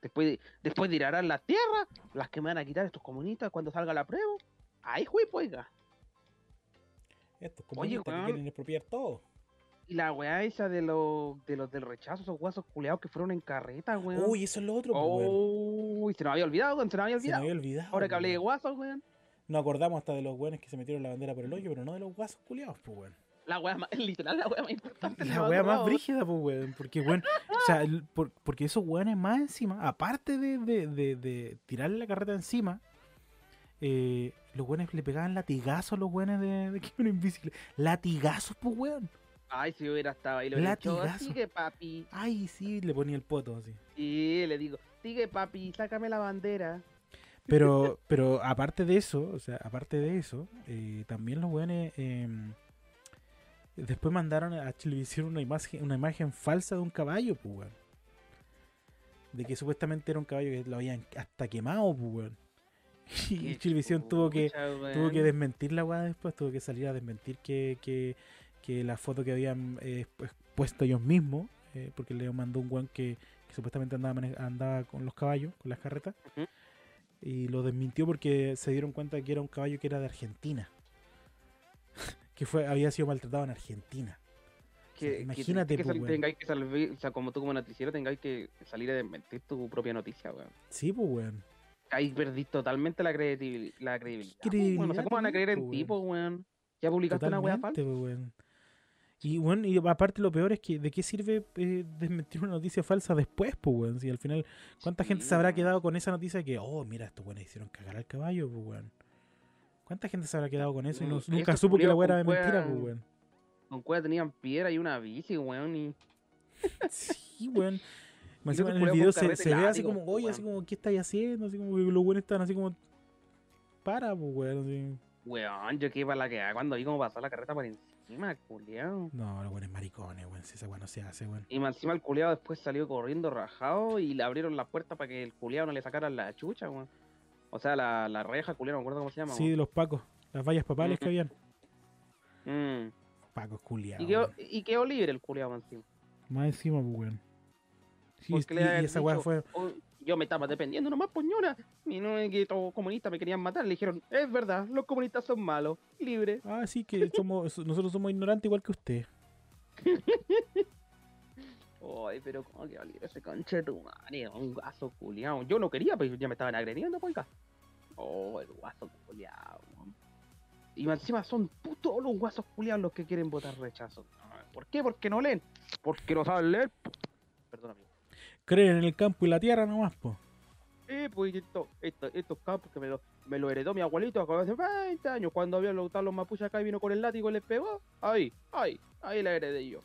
Después de, después de ir a arar la tierra, las que me van a quitar estos comunistas cuando salga la prueba. Ahí fui, pues, oiga. Estos Oye, comunistas que weón. quieren expropiar todo. Y la weá esa de los, de los del rechazo, esos guasos culeados que fueron en carreta, weón. Uy, eso es lo otro, pues, weón. Uy, se nos había olvidado, weón, se nos había Se olvidado. había olvidado. Ahora que pues, hablé de guasos, weón. Nos acordamos hasta de los weones que se metieron la bandera por el hoyo, pero no de los guasos culiados, pues, weón. La weá más, literal, la weá más importante. La wea más brígida, pues, weón. Porque, weón, o sea, el- por- porque esos weones más encima, aparte de, de, de, de tirarle la carreta encima, eh, los weones le pegaban latigazos a los weones de, de bicicleta. Latigazos, pues, weón. Ay, si hubiera estado ahí, lo hubiera sigue papi. Ay, sí, le ponía el poto así. Y le digo, sigue papi, sácame la bandera. Pero, pero aparte de eso, o sea, aparte de eso, eh, también los weones em, después mandaron a televisión una imagen, una imagen falsa de un caballo, pues weón. De que supuestamente era un caballo que lo habían hasta quemado, pues weón. Y Chilevisión tuvo que, tuvo que desmentir la weá después, tuvo que salir a desmentir que, que, que la foto que habían eh, pues, puesto ellos mismos, eh, porque le mandó un weón que, que supuestamente andaba, andaba con los caballos, con las carretas, y lo desmintió porque se dieron cuenta que era un caballo que era de Argentina, que fue había sido maltratado en Argentina. Que, que imagínate, que, pues, tengáis que salir, o sea, como tú como noticiero tengáis que salir a desmentir tu propia noticia, weón. Sí, pues weón. Ahí perdís totalmente la, credibil- la credibilidad. po, weón. O sea, Credibilidad ¿cómo van a creer en ti, po, po, weón? Ya publicaste una weá falsa. pues, weón. Y bueno, y aparte lo peor es que de qué sirve eh, desmentir una noticia falsa después, pues, weón. Si al final, ¿cuánta gente se habrá quedado con esa noticia que, oh, mira, estos weones hicieron cagar al caballo, pues, weón? ¿Cuánta gente se habrá quedado con eso y no- Mm, nunca supo que la weá era de mentira, pues, weón? Con cueva tenían piedra y una bici, weón. Y... Sí, weón. Encima en el video se, ve así como, pues, oye, así weón. como, ¿qué estáis haciendo? Así como que los weones están así como, para, pues, weón. Así. Weón, yo qué para la que cuando vi cómo pasó la carreta por encima, culiao. No, los weones maricones, weón. Si esa weá no se hace, weón. Y más encima el culiao después salió corriendo rajado y le abrieron la puerta para que el culiao no le sacaran la chucha, weón. O sea, la, la reja, culiao, no me acuerdo cómo se llama. Sí, de los pacos. Las vallas papales que habían. Mm. Pacos culiados. Y, quedó, y quedó libre el culiao más encima. Más encima, pues, weón. Sí, y, esa weá fue. "Oh, yo me estaba dependiendo nomás, poñona. Y no es que todos comunistas me querían matar. Le dijeron, es verdad, los comunistas son malos, libre. Ah, sí, que somos, nosotros somos ignorantes igual que usted. Ay, pero cómo que libre ese conche tu madre, un guaso culiao. Yo no quería, pero ya me estaban agrediendo, pues. Oh, el guaso culiao. Y encima son pu- todos los guasos culiados los que quieren votar rechazo. ¿Por qué? Porque no leen. Porque no saben leer. Perdón, amigo. Creen en el campo y la tierra nomás, po. Eh, pues esto, esto- estos campos que me lo, me lo heredó mi abuelito hace 20 años. Cuando habían lotado los mapuches acá y vino con el látigo y les pegó. Ahí, ahí, ahí la heredé yo.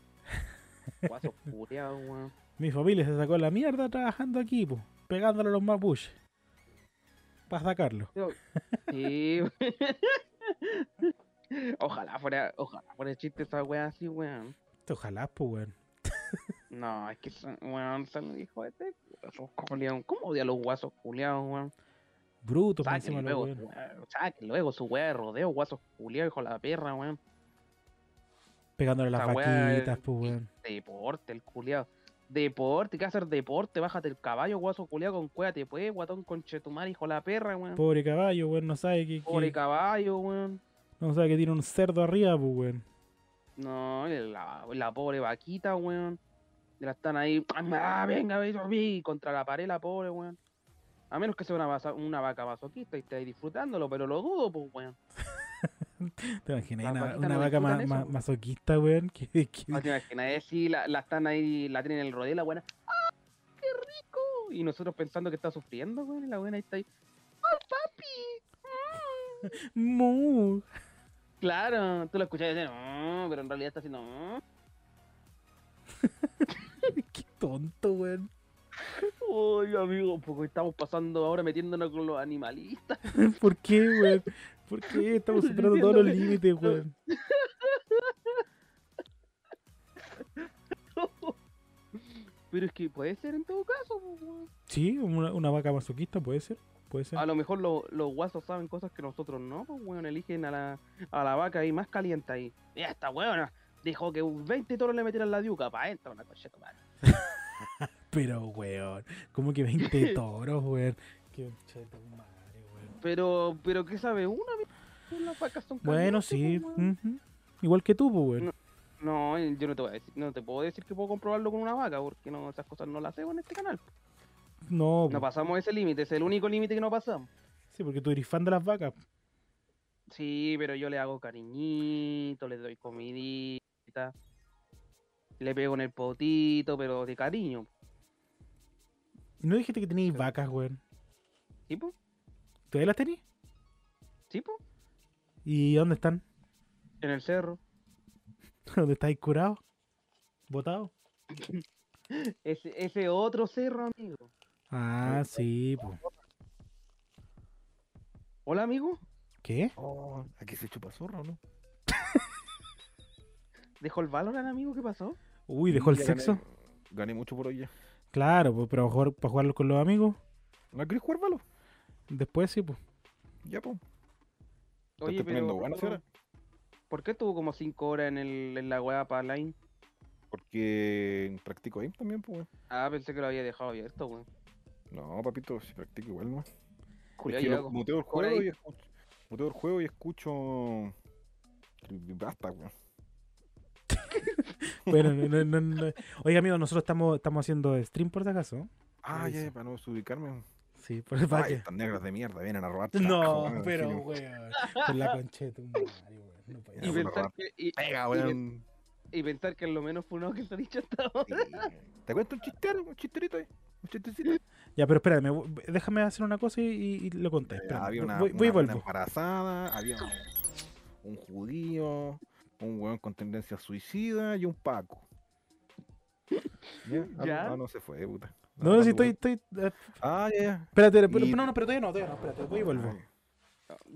Guasos culiados, weón. Mi familia se sacó la mierda trabajando aquí, po. Pegándole a los mapuches. Para sacarlo. Sí. ojalá fuera, ojalá fuera chiste esa wea así, weón. Ojalá, pues, weón. No, es que son, weón, son hijos de esos culiados. ¿Cómo odia a los guasos culiados, weón? Brutos, encima los luego, su- saquen luego su wea de rodeo, guasos culiados, hijo de la perra, weón. Pegándole las weá vaquitas, es- pues, weón. Deporte, el culiado. Deporte, ¿qué hacer deporte? Bájate el caballo, guaso culiado con cuéate, pues, guatón con chetumar, hijo de la perra, weón. Pobre caballo, weón, no sabe que, que- Pobre caballo, weón. no sabe que tiene un cerdo arriba, pues, weón. No, la, la pobre vaquita, weón. La están ahí, ah, venga, venga, vi, contra la pared la pobre, weón. A menos que sea una, una vaca masoquista y esté ahí disfrutándolo, pero lo dudo, pues, weón. ¿Te imaginas? Una, vaquitas una no vaca ma- ma- masoquista, weón. No te imaginas, eh, sí, la, la están ahí, la tienen en el rodeo, la buena, ¡ah, qué rico! Y nosotros pensando que está sufriendo, weón, la buena ahí está ahí, ¡ah, papi! Mm". Mu. Claro, tú lo escuchas y dices, pero en realidad está haciendo, "Mm". Qué tonto, weón. Uy, amigo, porque estamos pasando ahora metiéndonos con los animalistas. ¿Por qué, weón? ¿Por qué? Estamos superando todos los límites, weón. Pero es que puede ser en todo caso, po, weón. Sí, una, una vaca masoquista puede ser. Puede ser. A lo mejor lo- los guasos saben cosas que nosotros no, pues weón, eligen a la, a la vaca ahí más caliente ahí. Mira esta weona, dejó que un 20 toros le metieran la diuca para adentro, una coche madre. Pero, weón, como que 20 toros, weón. Qué tu madre, weón. Pero, pero ¿qué sabe uno? Las vacas son Bueno, sí. ujú. Igual que tú, pues, weón. No, yo no te voy a decir, no te puedo decir que puedo comprobarlo con una vaca, porque no, esas cosas no las hacemos en este canal. No, No po. pasamos ese límite, es el único límite que no pasamos. sí, porque tú eres fan de las vacas. Sí, pero yo le hago cariñito, le doy comidita, le pego en el potito, pero de cariño. ¿Y no dijiste que teníais vacas, weón? ¿Sí, po? ¿Todavía las tenéis? ¿Sí, po? ¿Y dónde están? En el cerro. ¿Dónde estáis curados? ¿Botados? Ese, ese otro cerro, amigo. Ah, sí, pues. Hola, amigo. ¿Qué? Oh, aquí se chupa zorro, ¿no? ¿Dejó el Valorant, amigo? ¿Qué pasó? Uy, dejó el sexo. Gané, gané mucho por hoy ya. Claro, pues, pero jugar, para jugarlo con los amigos, ¿No querés jugar, Valo? después sí, pues. Ya. Te Oye, pero... ahora. ¿Por qué estuvo como 5 horas en, el, en la weá para line? Porque practico ahí también, pues, weón. Ah, pensé que lo había dejado abierto, weón. No, papito, si practico igual, ¿no? Culiao, Es que yo lo- hago muteo el juego y escucho. Muteo el juego y escucho. Basta, weón. Bueno, no, no, no, no. Oiga, amigos, nosotros estamos, estamos haciendo stream por si acaso. Ah, ya, para no desubicarme. Sí, por el Ay, valle. estas negras de mierda vienen a robar. No, pero, weón. Con la concha de tu madre, weón. No puede Ya, Y pensar, que, y, y weón. y pensar que es lo menos funado que se ha dicho hasta ahora. Sí. ¿Te cuento un chistero? Un chisterito ahí. Un chistecito. Ya, pero espérame, déjame hacer una cosa y, y- y lo conté. Ya, había una, voy, voy y una- vuelvo. embarazada, había un, un judío, un weón con tendencia suicida y un paco. ¿Ya? Ah, ¿Ya? No, no se fue, puta. No, no, si ¿cuándo, estoy, estoy. eh, Ah, ya, ya. espérate, pero, Y- no, no, pero todavía no, todavía no, espérate, voy y vuelvo.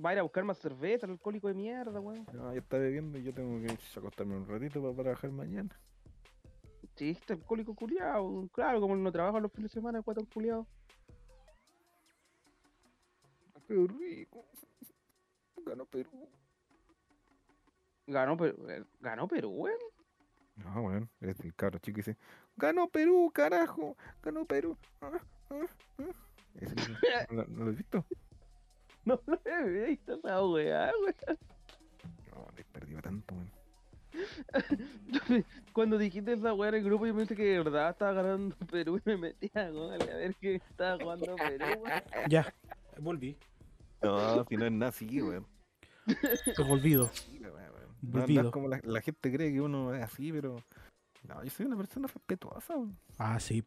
Va a ir a buscar más cerveza, el alcohólico de mierda, weón. No, ya está bebiendo y yo tengo que acostarme un ratito para trabajar mañana. Sí, este alcohólico culiado. Claro, como no trabaja los fines de semana, cuatro culiado. Qué rico. Ganó Perú. Ganó, pero eh, ganó Perú, weón. No, weón, es el cabro chico que dice, ganó Perú, carajo, ganó Perú. Ah, ah, ah". ¿No, lo- no lo has visto? No lo he visto esa weá, weón. No, le he perdido tanto, weón. Cuando dijiste esa weá en el grupo, yo pensé que de verdad estaba ganando Perú y me metí a a ver qué estaba jugando Perú, weón. Ya, volví. No, si no es así, weón. Sí, weón, No como la, la gente cree que uno es así, pero... No, yo soy una persona respetuosa. Ah, sí.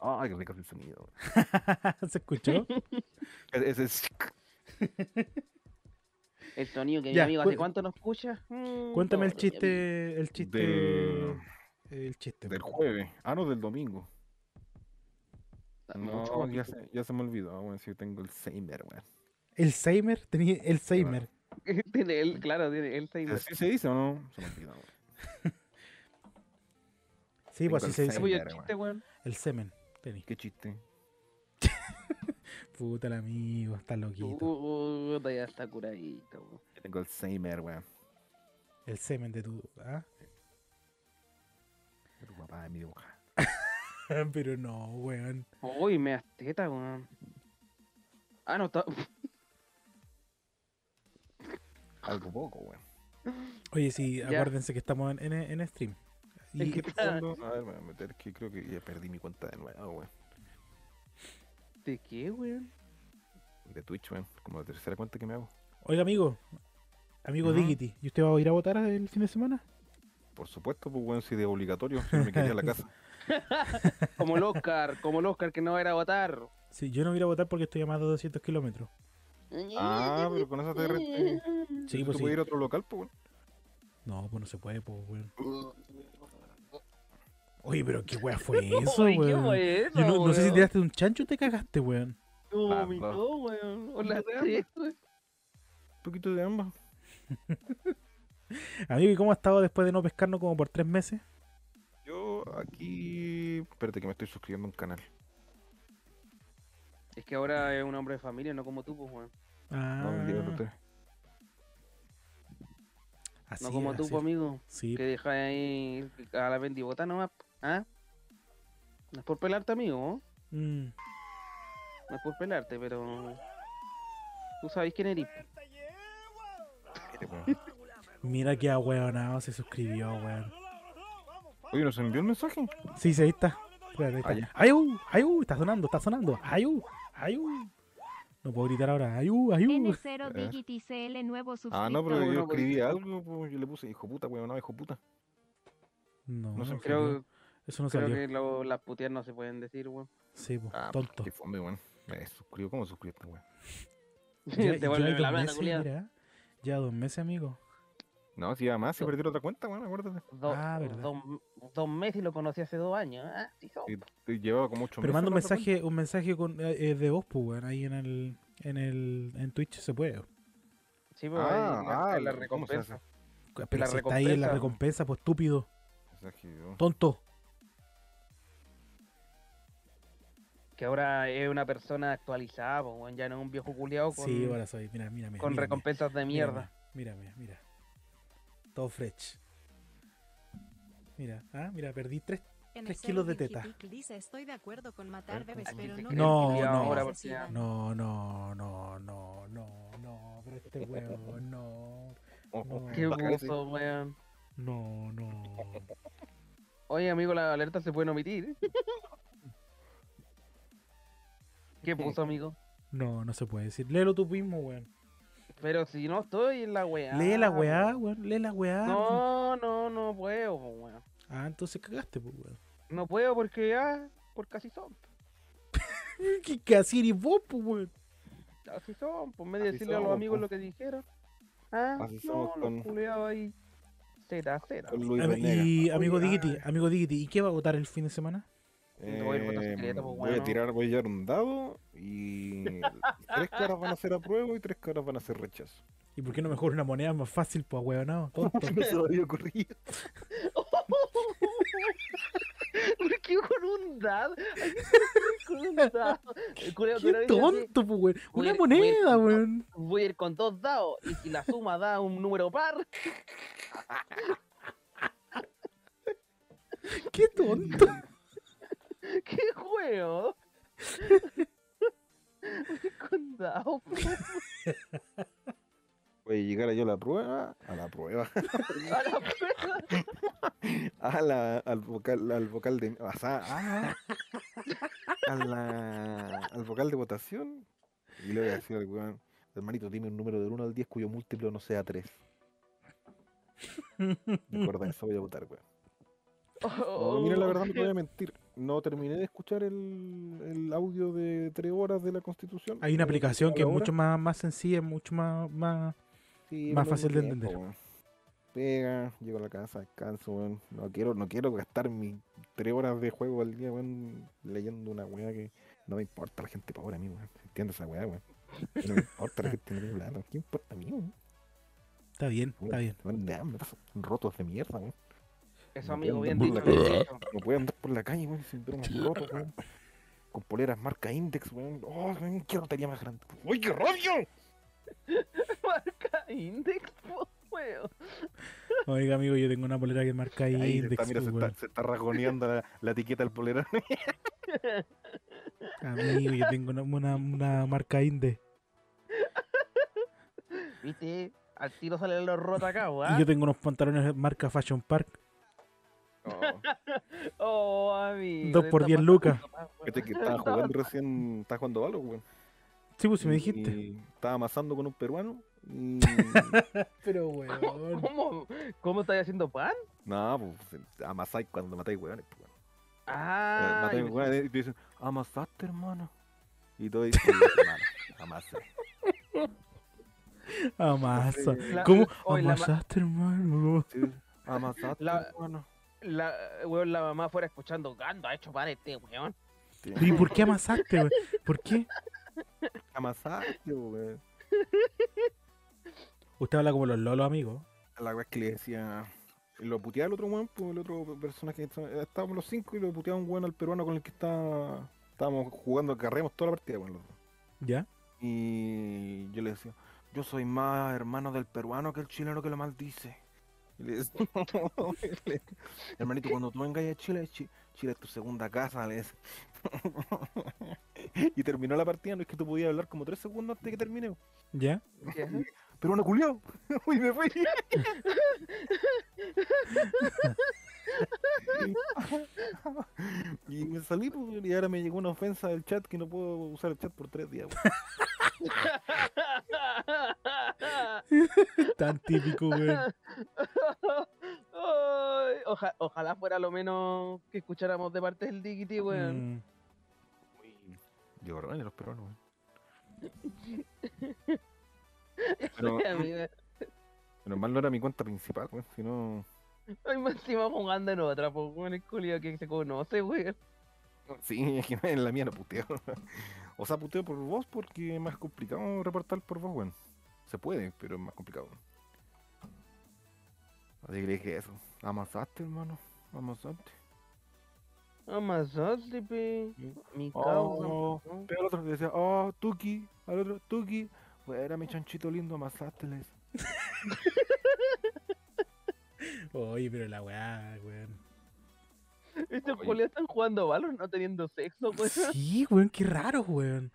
Ay, qué rico es el sonido. ¿Se escuchó? Ese es... El sonido que mi Ya, amigo cu- hace cuánto no escucha. Mm, Cuéntame el mi amigo. chiste. El chiste. Del, El chiste. del jueves. Ah, no, del domingo. Mucho No, ya se, ya se me olvidó, weón, si yo tengo el Seimer, weón. Seimer. Tenía el Seimer. Tiene él, claro, tiene él se ¿Así se dice o no? Se me. Sí, pues así el se dice. El chiste, weón. El semen. Tení. Qué chiste. Puta el amigo, está loquito. Puta, ya está curadito, weón. Yo tengo el Seimer, weón. El semen de tu. ¿ah? De tu papá de mi boca. Pero no, weón. Uy, me das teta, weón. Ah, no, está. Algo poco, weón. Oye, sí, Ya. acuérdense que estamos en, en, en stream. ¿En Y, ¿Qué fondo? A ver, me voy a meter que creo que ya perdí mi cuenta de nuevo, weón. ¿De qué, weón? De Twitch, weón. Como la tercera cuenta que me hago. oiga, amigo. Amigo Ujú. Diggity, ¿y usted va a ir a votar el fin de semana? Por supuesto, pues, weón, si de obligatorio, si no me quería a la casa. Como el Oscar, como el Oscar que no va a ir a votar. Sí, yo no voy a ir a votar porque estoy a más de 200 kilómetros. Ah, pero con eso te... re- te- Sí, ¿tú pues puedes sí. ir a otro local, pues, weón. No, pues no se puede, pues, weón. Oye, pero qué weá fue eso, Uy, ¿Qué weón. Yo no, no sé si weón? tiraste un chancho o te cagaste, weón. No, vomitó, no. weón. O la No, tres, weón. Un poquito de ambas. Amigo, ¿y cómo ha estado después de no pescarnos como por tres meses? Yo aquí... Espérate que me estoy suscribiendo a un canal. Es que ahora es un hombre de familia, no como tú, pues, weón. Ah, usted. Así no como es, tú, así po, es. amigo. Sí, Que dejas ahí a la bendibota nomás. ¿Ah? No es por pelarte, amigo. mm, No es por pelarte, pero. Tú sabes quién eres. Weón. mira que ahueonado se suscribió, weón. Oye, ¿nos envió el mensaje? Sí, sí, ahí está. Espérate, ahí Ah, está. ya. ¡Ayú! ¡Ayú! Está sonando, está sonando. ¡Ayú! ¡Ayú! No puedo gritar ahora. ¡Ayú! ¡Ayú! N0 ver. Digity CL nuevo suscriptor. Ah, no, pero yo pues, escribí algo, pues, yo le puse hijo puta, weón, no, hijo puta. No, No sé, no Creo. Eso no creo salió. que lo- las puteas no se pueden decir, weón. Sí, po, Ah, tonto. Qué fome, weón. Me suscribo, ¿cómo suscribiste, weón? Ya, Te vuelve dos la plata, meses, culiao. mira. Ya dos meses, amigo. No, si además se No. perdió otra cuenta, weón, acuérdate. Dos, Ah, verdad. dos, dos meses y lo conocí hace dos años. Ah, sí, son. Y, y llevaba como ocho Pero meses manda un mensaje, un mensaje con, eh, eh, de voz, pues, weón. Ahí en el, en el, en Twitch se puede. Sí, pues Ah, ahí la- ah, la ¿cómo se hace? recompensa. Pero la si está ahí en la recompensa. recompensa, pues estúpido, tonto. Que ahora es una persona actualizada, pues, weón, ya no es un viejo culiado con, Sí, ahora soy. Mira, mira, mira. con mira, recompensas de mira, mierda. Mira, mira, mira. Todo fresh. Mira, ah, mira, perdí tres. Tres kilos de teta. Dice, estoy de acuerdo con matar bebés, Aquí pero se no... No, no. ahora no, No, no, no, no, no. Pero este huevo, no. Oh, No. Qué buzo, weón. No, no. Oye, amigo, la alerta se pueden omitir. ¿Qué puso, amigo? No, no se puede decir. Léelo tú mismo, weón. Pero si no estoy en la weá. Lee la weá, weón. Lee la weá. No, no, no puedo, weón. Ah, entonces cagaste, pues, weón. No puedo porque ya, por casi son. ¿Qué casi eres vos, pues, weón? Así son, por medio de Así decirle a los amigos po. lo que dijeron. Ah, Así no, somos los culeados ahí. Am- Venegas. Y amigo ah. amigo Digity, ¿y qué va a votar el fin de semana? Voy a Eh, secreto, pues, voy a tirar, voy a llevar un dado y tres caras van a ser apruebo y tres caras van a ser rechazo. ¿Y por qué no mejor una moneda más fácil, pues, weón? No, tonto. No se me había ocurrido. ¿Por qué con un dado? ¿A qué con un dado? Tonto, pues, weón. Una voy moneda, con- weón. Voy a ir con dos dados y si la suma da un número par, Qué tonto. ¿qué juego? Voy a ir con dados. po. Voy a llegar yo a la prueba, a la prueba, A la prueba. a la, al vocal, al vocal de, o sea, ah, a la, al vocal de votación y le voy a decir al weón, hermanito, dime un número del 1 al 10 cuyo múltiplo no sea 3. Recuerda eso, voy a votar, weón. Oh, No, mira, la verdad no te voy a mentir. No terminé de escuchar el, el audio de 3 horas de la Constitución. Hay una aplicación que es mucho más, más sencilla, mucho más, más... Sí, más fácil de entender. Pega, llego a la casa, descanso, weón. No quiero, no quiero gastar mis 3 horas de juego al día, weón, leyendo una weá que no me importa la gente pobre a mí, weón. ¿Entiendes esa weá, weón? No me importa la gente plata. ¿Qué importa a mí, weón? Está bien, está bien. Weón, son rotos de mierda, weón. Eso, amigo, bien dicho. No puedo andar por la calle, weón, sin ver unos rotos, weón. Con poleras marca Index, weón. Oh, weón, qué rotería más grande. ¡Uy, qué rabia! Marca Index, po, weón. Oiga, amigo, yo tengo una polera que marca ahí se index, está, mira, se pues, está, se está rajoneando la, la etiqueta del polera. Amigo, yo tengo una, una, una marca index. ¿Viste? Al tiro salen los rotos acá, Y weón. yo tengo unos pantalones marca Fashion Park. Oh, amigo. Dos por diez lucas. Este que estaba jugando recién, estaba jugando algo, weón. Sí, pues si me dijiste. y Estaba amasando con un peruano. Y... Pero, weón. ¿Cómo? ¿Cómo estáis haciendo pan? no, pues amasáis cuando matáis weones, pues, weón. Ah, matáis weones y te dicen, amasaste, hermano. Y todo dice, hermano, amasé. Amasa. La- ¿Cómo? la Amasaste, hermano. Sí, amasaste, La- hermano. La, weón, la mamá fuera escuchando, Gando ha hecho pan este weón. Sí, ¿Y por qué amasaste, weón? ¿Por qué? Amasaste, weón. Usted habla como los lolos, amigos. La weá es que le decía. Lo puteaba el otro weón, pues el otro personaje. está- Estábamos los cinco y lo puteaba un weón al peruano con el que está, estábamos jugando, carremos toda la partida, weón. ¿Ya? Y yo le decía, yo soy más hermano del peruano que el chileno que lo maldice. Y le dice, le- hermanito, cuando tú vengas a Chile, Chi- Chile es tu segunda casa, le dice. y terminó la partida, no es que tú podías hablar como tres segundos antes de que termine. ¿Ya? Pero no culiao. y me fui. y me salí pues, y ahora me llegó una ofensa del chat que no puedo usar el chat por tres días. Tan típico, oja- ojalá fuera lo menos que escucháramos de parte del Diggity, weón. Mm, Muy llorones los peruanos. weón. Pero, mal no era mi cuenta principal, weón, si no... Ay, más encima jugando en otra, pues, weón, el culiao que se conoce, weón. Sí, es que en la mía no puteo. O sea, puteo por voz porque es más complicado reportar por voz, weón. Se puede, pero es más complicado. Así que le dije eso. Amasaste, hermano. Amasaste. Amasaste, pe. Mi causa. Oh, ¿no? pero al otro decía, oh, Tuki. Al otro, Tuki. Era mi chanchito lindo, amasaste, le decía. Oye, pero la weá, weón. Estos culiados están jugando Valor no teniendo sexo, weón. Sí, weón, qué raro, weón.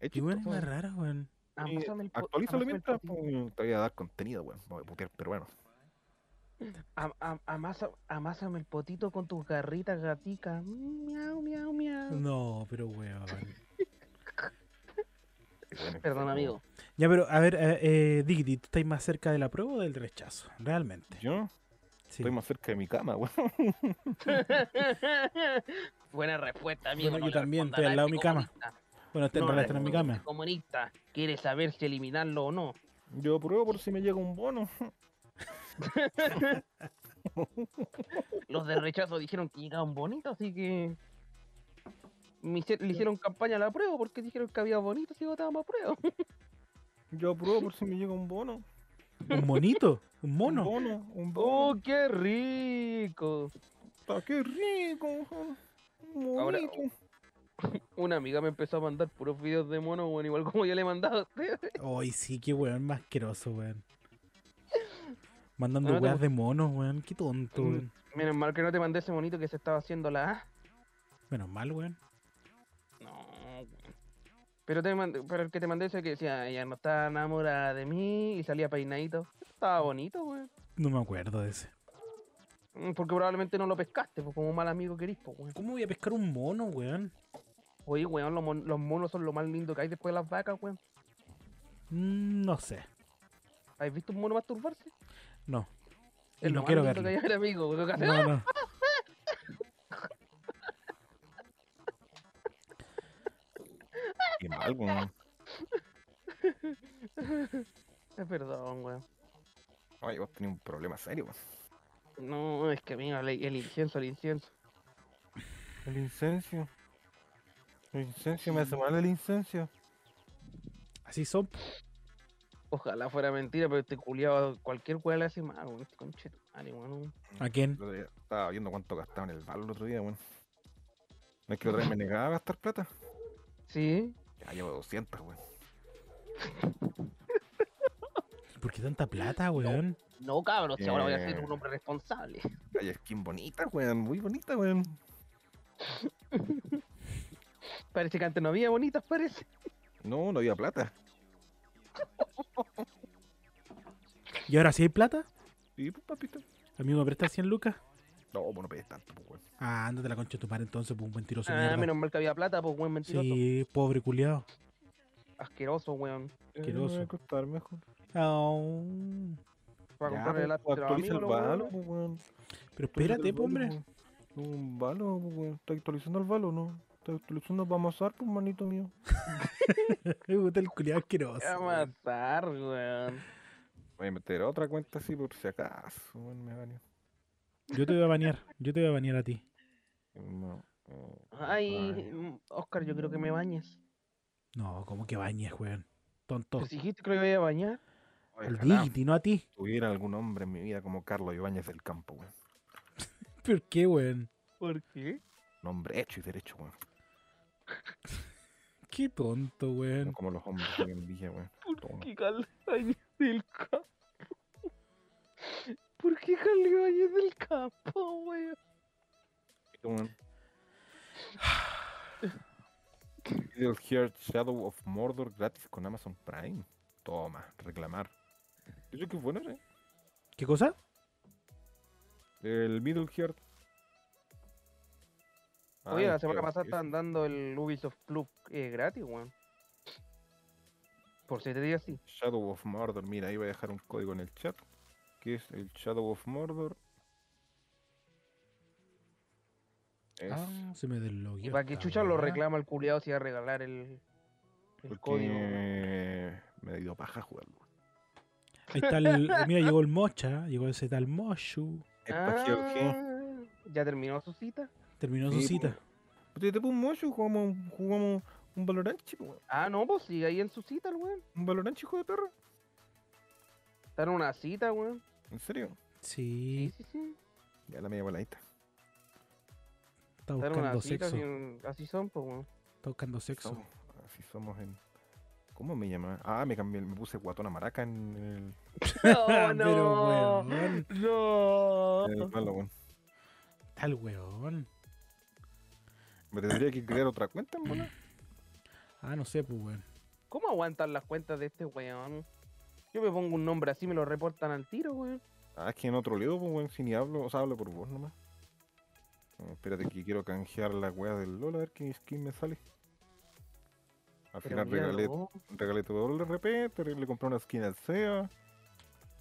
Es Qué weón más weón. rara, weón. Y Amásame el po- Actualízalo mientras potito. pues, te voy a dar contenido, weón. Voy a putear, pero bueno. Am- am- amasa- amásame el potito con tus garritas gaticas. Miau, miau, miau. No, pero weón. Perdón, amigo. Ya, pero a ver, eh, eh, ¿tú estás más cerca de la prueba o del rechazo? Realmente. Yo Sí. estoy más cerca de mi cama, weón. Buena respuesta, amigo. Bueno, no yo también, estoy al lado de mi cama. Bueno, en No está en mi cama. comunista quiere saber si eliminarlo o no. Yo pruebo por si me llega un bono. Los de rechazo dijeron que llegaban bonitos, así que. me hice- le hicieron campaña a la prueba porque dijeron que había bonitos y votábamos a prueba. Yo pruebo por si me llega un bono. ¿Un monito? ¿Un Un mono? bono, un bono. ¡Oh, qué rico! Está qué rico. weón. Ahora-. Una amiga me empezó a mandar puros videos de mono, bueno, igual como yo le he mandado a usted. Ay, sí, qué weón más asqueroso, weón. Mandando No, no te weas de monos, weón. Qué tonto, Mm. weón. Menos mal que no te mandé ese monito que se estaba haciendo la A. Menos mal, weón. Pero, te mandé- pero el que te mandé ese que decía, ella no está enamorada de mí y salía peinadito. Estaba bonito, weón. No me acuerdo de ese. Mm, Porque probablemente no lo pescaste, pues como mal amigo que eres, pues, weón. ¿Cómo voy a pescar un mono, weón? Oye, weón, los, mon- los monos son lo más lindo que hay después de las vacas, weón. Mm, no sé. ¿Has visto un mono masturbarse? No. Y no quiero que verlo. hay amigo, No, no. Qué mal, weón. "Ah, Perdón, weón. Ay, vos tenés un problema serio, weón. No, es que mira, el, el incienso, el incienso. El incencio. El incencio me hace mal el incencio. Así son. Ojalá fuera mentira, pero este culiado cualquier weón le hace mal, weón. Este madre, weón. ¿A quién? El otro día Estaba viendo cuánto gastaba en el balo el otro día, weón. ¿No es que otra vez me negaba a gastar plata? Sí, Ya llevo 200, weón. ¿Por qué tanta plata, weón? no cabrón, si ahora voy a ser Eh. un hombre responsable. Hay skin bonita, weón. Muy bonita, weón. Parece que antes no había bonitas, parece. No, no había plata. ¿Y ahora sí hay plata? Sí, pues, papito. Amigo, ¿me prestas 100 lucas? No, pues no pegues tanto, pues, weón. Ah, ándate la concha de tu madre entonces, pues un mentiroso Ah, mierda. menos mal que había plata, pues weón mentiroso. Sí, pobre culiao. Asqueroso, weón. Asqueroso. Eh, me va a costar mejor. Au. Para Ya, comprarle pues, la pues, actualiza el balo, pues, weón. Pero espérate, po, hombre. pues. Un balo, pues, weón. ¿Está actualizando el balo no? ¿Está actualizando para amasar, pues, manito mío? Me gusta el culiao asqueroso. A matar, weón. Voy a meter otra cuenta así por si acaso, weón, me baño. Yo te voy a banear. Yo te voy a banear a ti. No. eh, Ay, Oscar, yo creo que me bañes. No, como que bañes, weón. Tonto. Si dijiste que lo iba a bañar. Al Ojalá Diggity, no a ti. tuviera algún hombre en mi vida como Carlos Ibáñez del campo, weón. ¿Por qué, weón? ¿Por qué? Un hombre hecho y derecho, weón. Qué tonto, No weón. como los hombres hoy en día, weón. ¿Por Toma. qué cal? Ay, del ca- ¿Por qué Carly Ibáñez del campo, weón? Middle Heart Shadow of Mordor gratis con Amazon Prime. Toma, reclamar. Eso que bueno, ¿eh? ¿Qué cosa? El Middle Heart. Oye, la semana pasada estaban dando el Ubisoft Club eh, gratis, weón. Por siete días sí. Shadow of Mordor. Mira, ahí voy a dejar un código en el chat. Que es el Shadow of Mordor. Es Ah, se me deslogueó. Y para que esta chucha lo reclama el culiado si va a regalar el, el porque código. me dio paja jugarlo. Ahí está el. Mira, llegó el Mocha, llegó ese tal Moshu. Ah, ¿Ya terminó su cita? Terminó su cita. Pues te te pongo mucho, jugamos, jugamos un Valorant, chico. Ah, no, pues sigue ahí en su cita, el weón. Un Valorant, hijo de perro. Está en una cita, weón. ¿En serio? Sí, Sí, sí, sí. Ya la media voladita. está Está en buscando una cita, sexo. así, así son, pues, weón. Está buscando sexo. Somos- así somos en. ¿Cómo me llama? Ah, me cambié, me puse guatona maraca en ¡Oh, Pero, no! weón. ¡No! el, el malo, weón. Tal weón. Me tendría que crear otra cuenta, weón. Ah, no sé, pues weón. ¿Cómo aguantan las cuentas de este weón? Yo me pongo un nombre así, me lo reportan al tiro, weón. Ah, es que en otro leo, pues, weón, si ni hablo, o sea, hablo por vos nomás. No, espérate que quiero canjear la weá del LOL a ver qué skin me sale. Al Pero final regalé, regalé todo el RP, le compré una skin al SEA,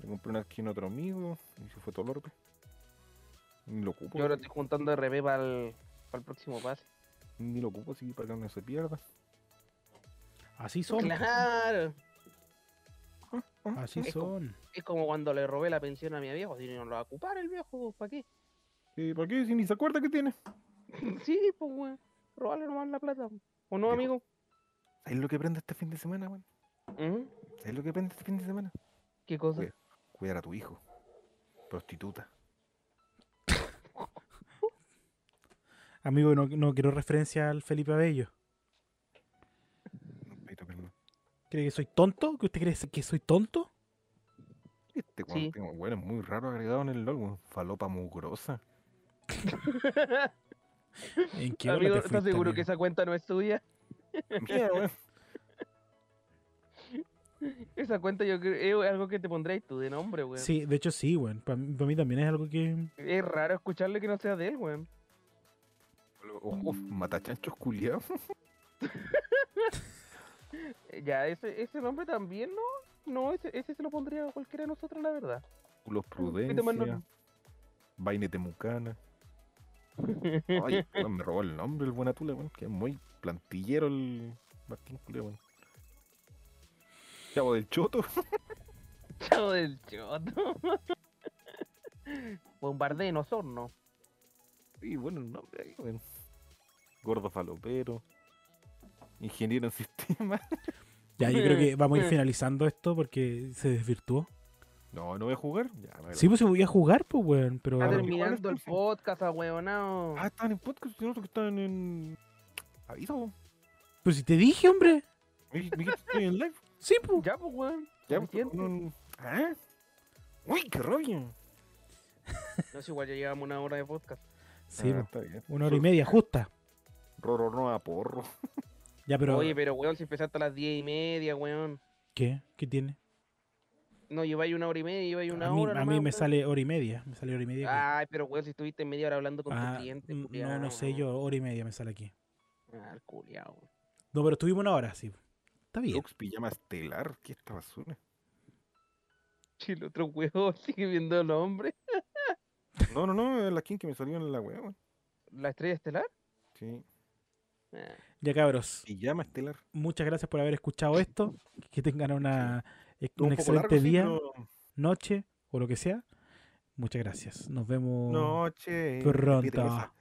le compré una skin a otro amigo, y se fue todo el RP. Ni lo ocupo, Yo ahora estoy juntando RP para el, próximo pase. ni lo ocupo, así para que no se pierda. Así son. Claro. Así Es como- son. Es como cuando le robé la pensión a mi viejo. Si no lo va a ocupar el viejo, ¿para qué? ¿Y para qué? Si ni se acuerda que tiene. sí, pues, weón. Robarle nomás la plata. ¿O no, amigo? ¿Sabes lo que aprende este fin de semana, weón? Ujú. ¿Sabes lo que aprende este fin de semana? ¿Qué cosa? Cuida- Cuidar a tu hijo. Prostituta. Amigo, no, no quiero referencia al Felipe Abello. Ahí toca el- ¿Cree que soy tonto? ¿Que usted cree que soy tonto? Este Sí. tengo- weón, es muy raro agregado en el LOL, weón. Falopa mugrosa. ¿En qué hora amigo, ¿estás seguro amigo? que esa cuenta no es tuya? Mira, weón. Esa cuenta yo creo es algo que te pondréis tú de nombre, weón. Sí, de hecho sí, weón. Para mí, también es algo que... Es raro escucharle que no sea de él, weón. Ojo, matachanchos culiados. Ya, ese, ese nombre también, ¿no? No, ese, ese se lo pondría a cualquiera de nosotros, la verdad. Culos prudencia. Vaine temucana. Ay, me robó el nombre el Buenatula, weón. Que es muy plantillero el Martín culiao, weón. Chavo del Choto. Chavo del choto. Bombardeo en Osorno. Y bueno, el nombre ahí, weón. Gordo falopero. Ingeniero en sistemas. Ya, yo creo que vamos a ir finalizando esto porque se desvirtuó. No, no voy a jugar. Ya, Sí, pues se voy a jugar, pues, weón. Pero... Está terminando el podcast, ahueonao. Ah, estaban en podcast, sino que estaban en. Aviso. Pues si te dije, hombre. Me me dijiste que estoy en live. Sí, pues. Ya, pues, weón. Ya, pues, no- ¿Ah? Uy, qué rabia. No sé, igual ya llevamos una hora de podcast. Sí, Ah, pues. está bien. Una hora y media, justa. Roro no a porro. Ya, pero... Oye, pero, weón, si empezaste a las diez y media, weón. ¿Qué? ¿Qué tiene? No, lleváis una hora y media, lleváis una a mí, hora. a mí nomás, me weón. sale hora y media. Me sale hora y media. Ay, pero, weón, si estuviste media hora hablando con Ah, tu cliente. mm, no, no sé yo. Hora y media me sale aquí. Ah, el culiao. No, pero estuvimos una hora, sí. Está bien. Lux pijama estelar. ¿Qué esta basura? Si el otro weón sigue viendo el hombre. No, no, no, es la skin que me salió en la weón. ¿La estrella estelar? Sí. Ah, Ya, cabros. Pijama estelar. Muchas gracias por haber escuchado esto. Que tengan una, e- Estuvo un un excelente largo, día, pero- noche o lo que sea. Muchas gracias. Nos vemos Noche. pronto.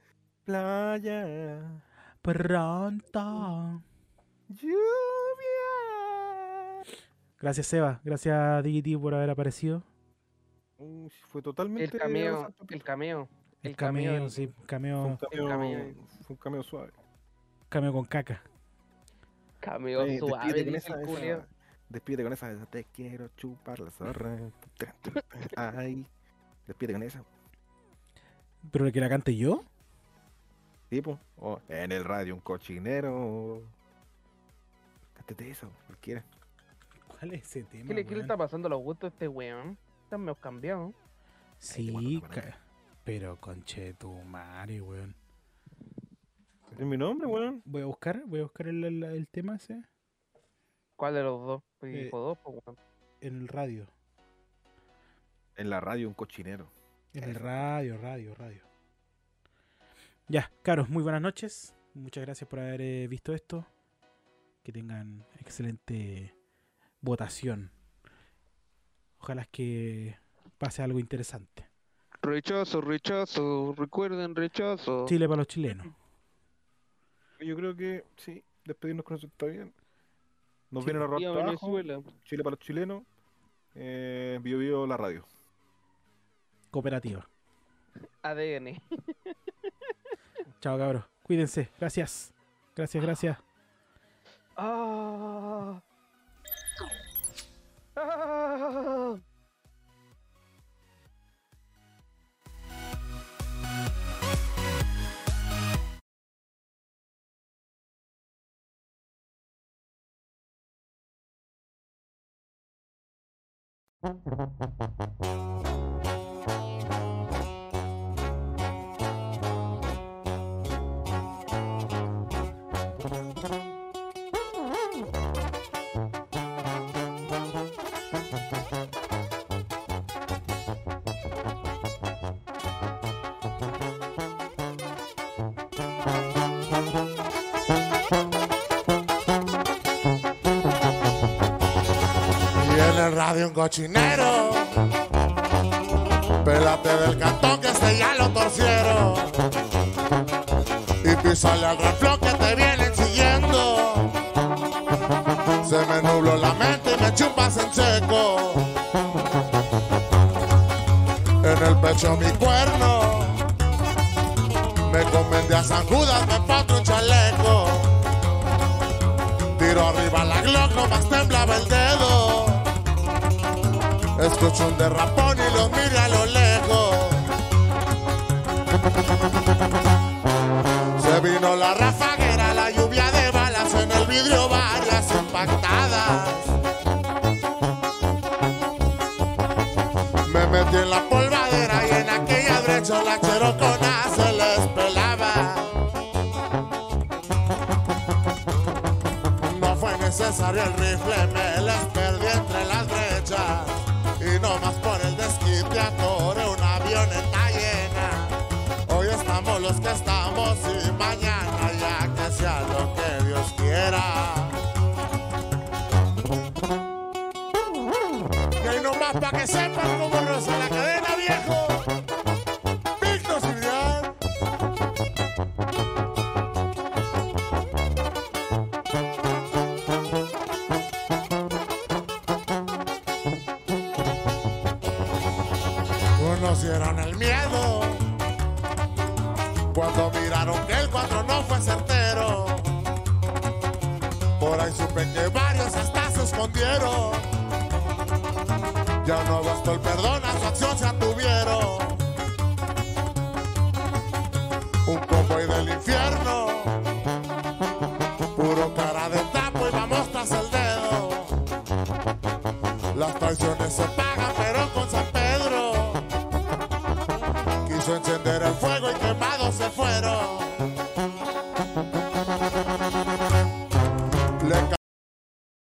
Playa. Pronto. Lluvia. Gracias, Seba. Gracias, Digity, por haber aparecido. Uy, fue totalmente. El cameo, el cameo. El El cameo cameo, del- sí. Fue un Cameo, cameo. cameo, fue un cameo suave. Cameo con caca. Cameo suave, despídete con dice esa, el esa- despídete con esa, esa, te quiero chupar la zorra. Ay. Despídete con esa. ¿Pero que la cante yo? Tipo, o en el radio un cochinero. Cántate esa, cualquiera. ¿Cuál es ese tema? ¿Qué le, qué le weón? está pasando a los gustos a este weón? Están medio cambiados. Sí, pero conche tu madre, weón. Es mi nombre, weón. Voy a buscar, voy a buscar el, el- el tema ese ¿Cuál de los dos? Eh, dijo dos, pues weón. en el radio. En la radio un cochinero. En el radio, radio, radio. Ya, Caros, muy buenas noches. Muchas gracias por haber eh, visto esto. Que tengan excelente votación. Ojalá que pase algo interesante. Rechazo, rechazo, recuerden rechazo. Chile para los chilenos. Yo creo que sí, despedirnos con eso está bien. Nos Sí. vienen a robar Viva trabajo, Venezuela. Chile para los chilenos. Eh, Bio Bio la radio. Cooperativa. ADN. Chao, cabros. Cuídense. Gracias. Gracias, gracias. Ah. Ah. Y el radio un cochinero. Pélate del cantón que este ya lo torcieron. Y písale al reflón que te vienen siguiendo. Se me nubló la mente y me chupas en seco. En el pecho mi cuerno. Me convendé a San Judas, me patró un chaleco. Tiro arriba la Glock, nomás temblaba el dedo. Escucho un derrapón y los miro a lo lejos. Se vino la rafaguera, la lluvia de balas en el vidrio, varias impactadas. Me metí en la polvadera y en aquella brecha la cherocona se les pelaba. No fue necesario el rifle, me les perdí entre las brechas. Y no más por el desquite atoré una avioneta llena. Hoy estamos los que estamos y mañana ya que sea lo que Dios quiera. Y nomás para que sepan cómo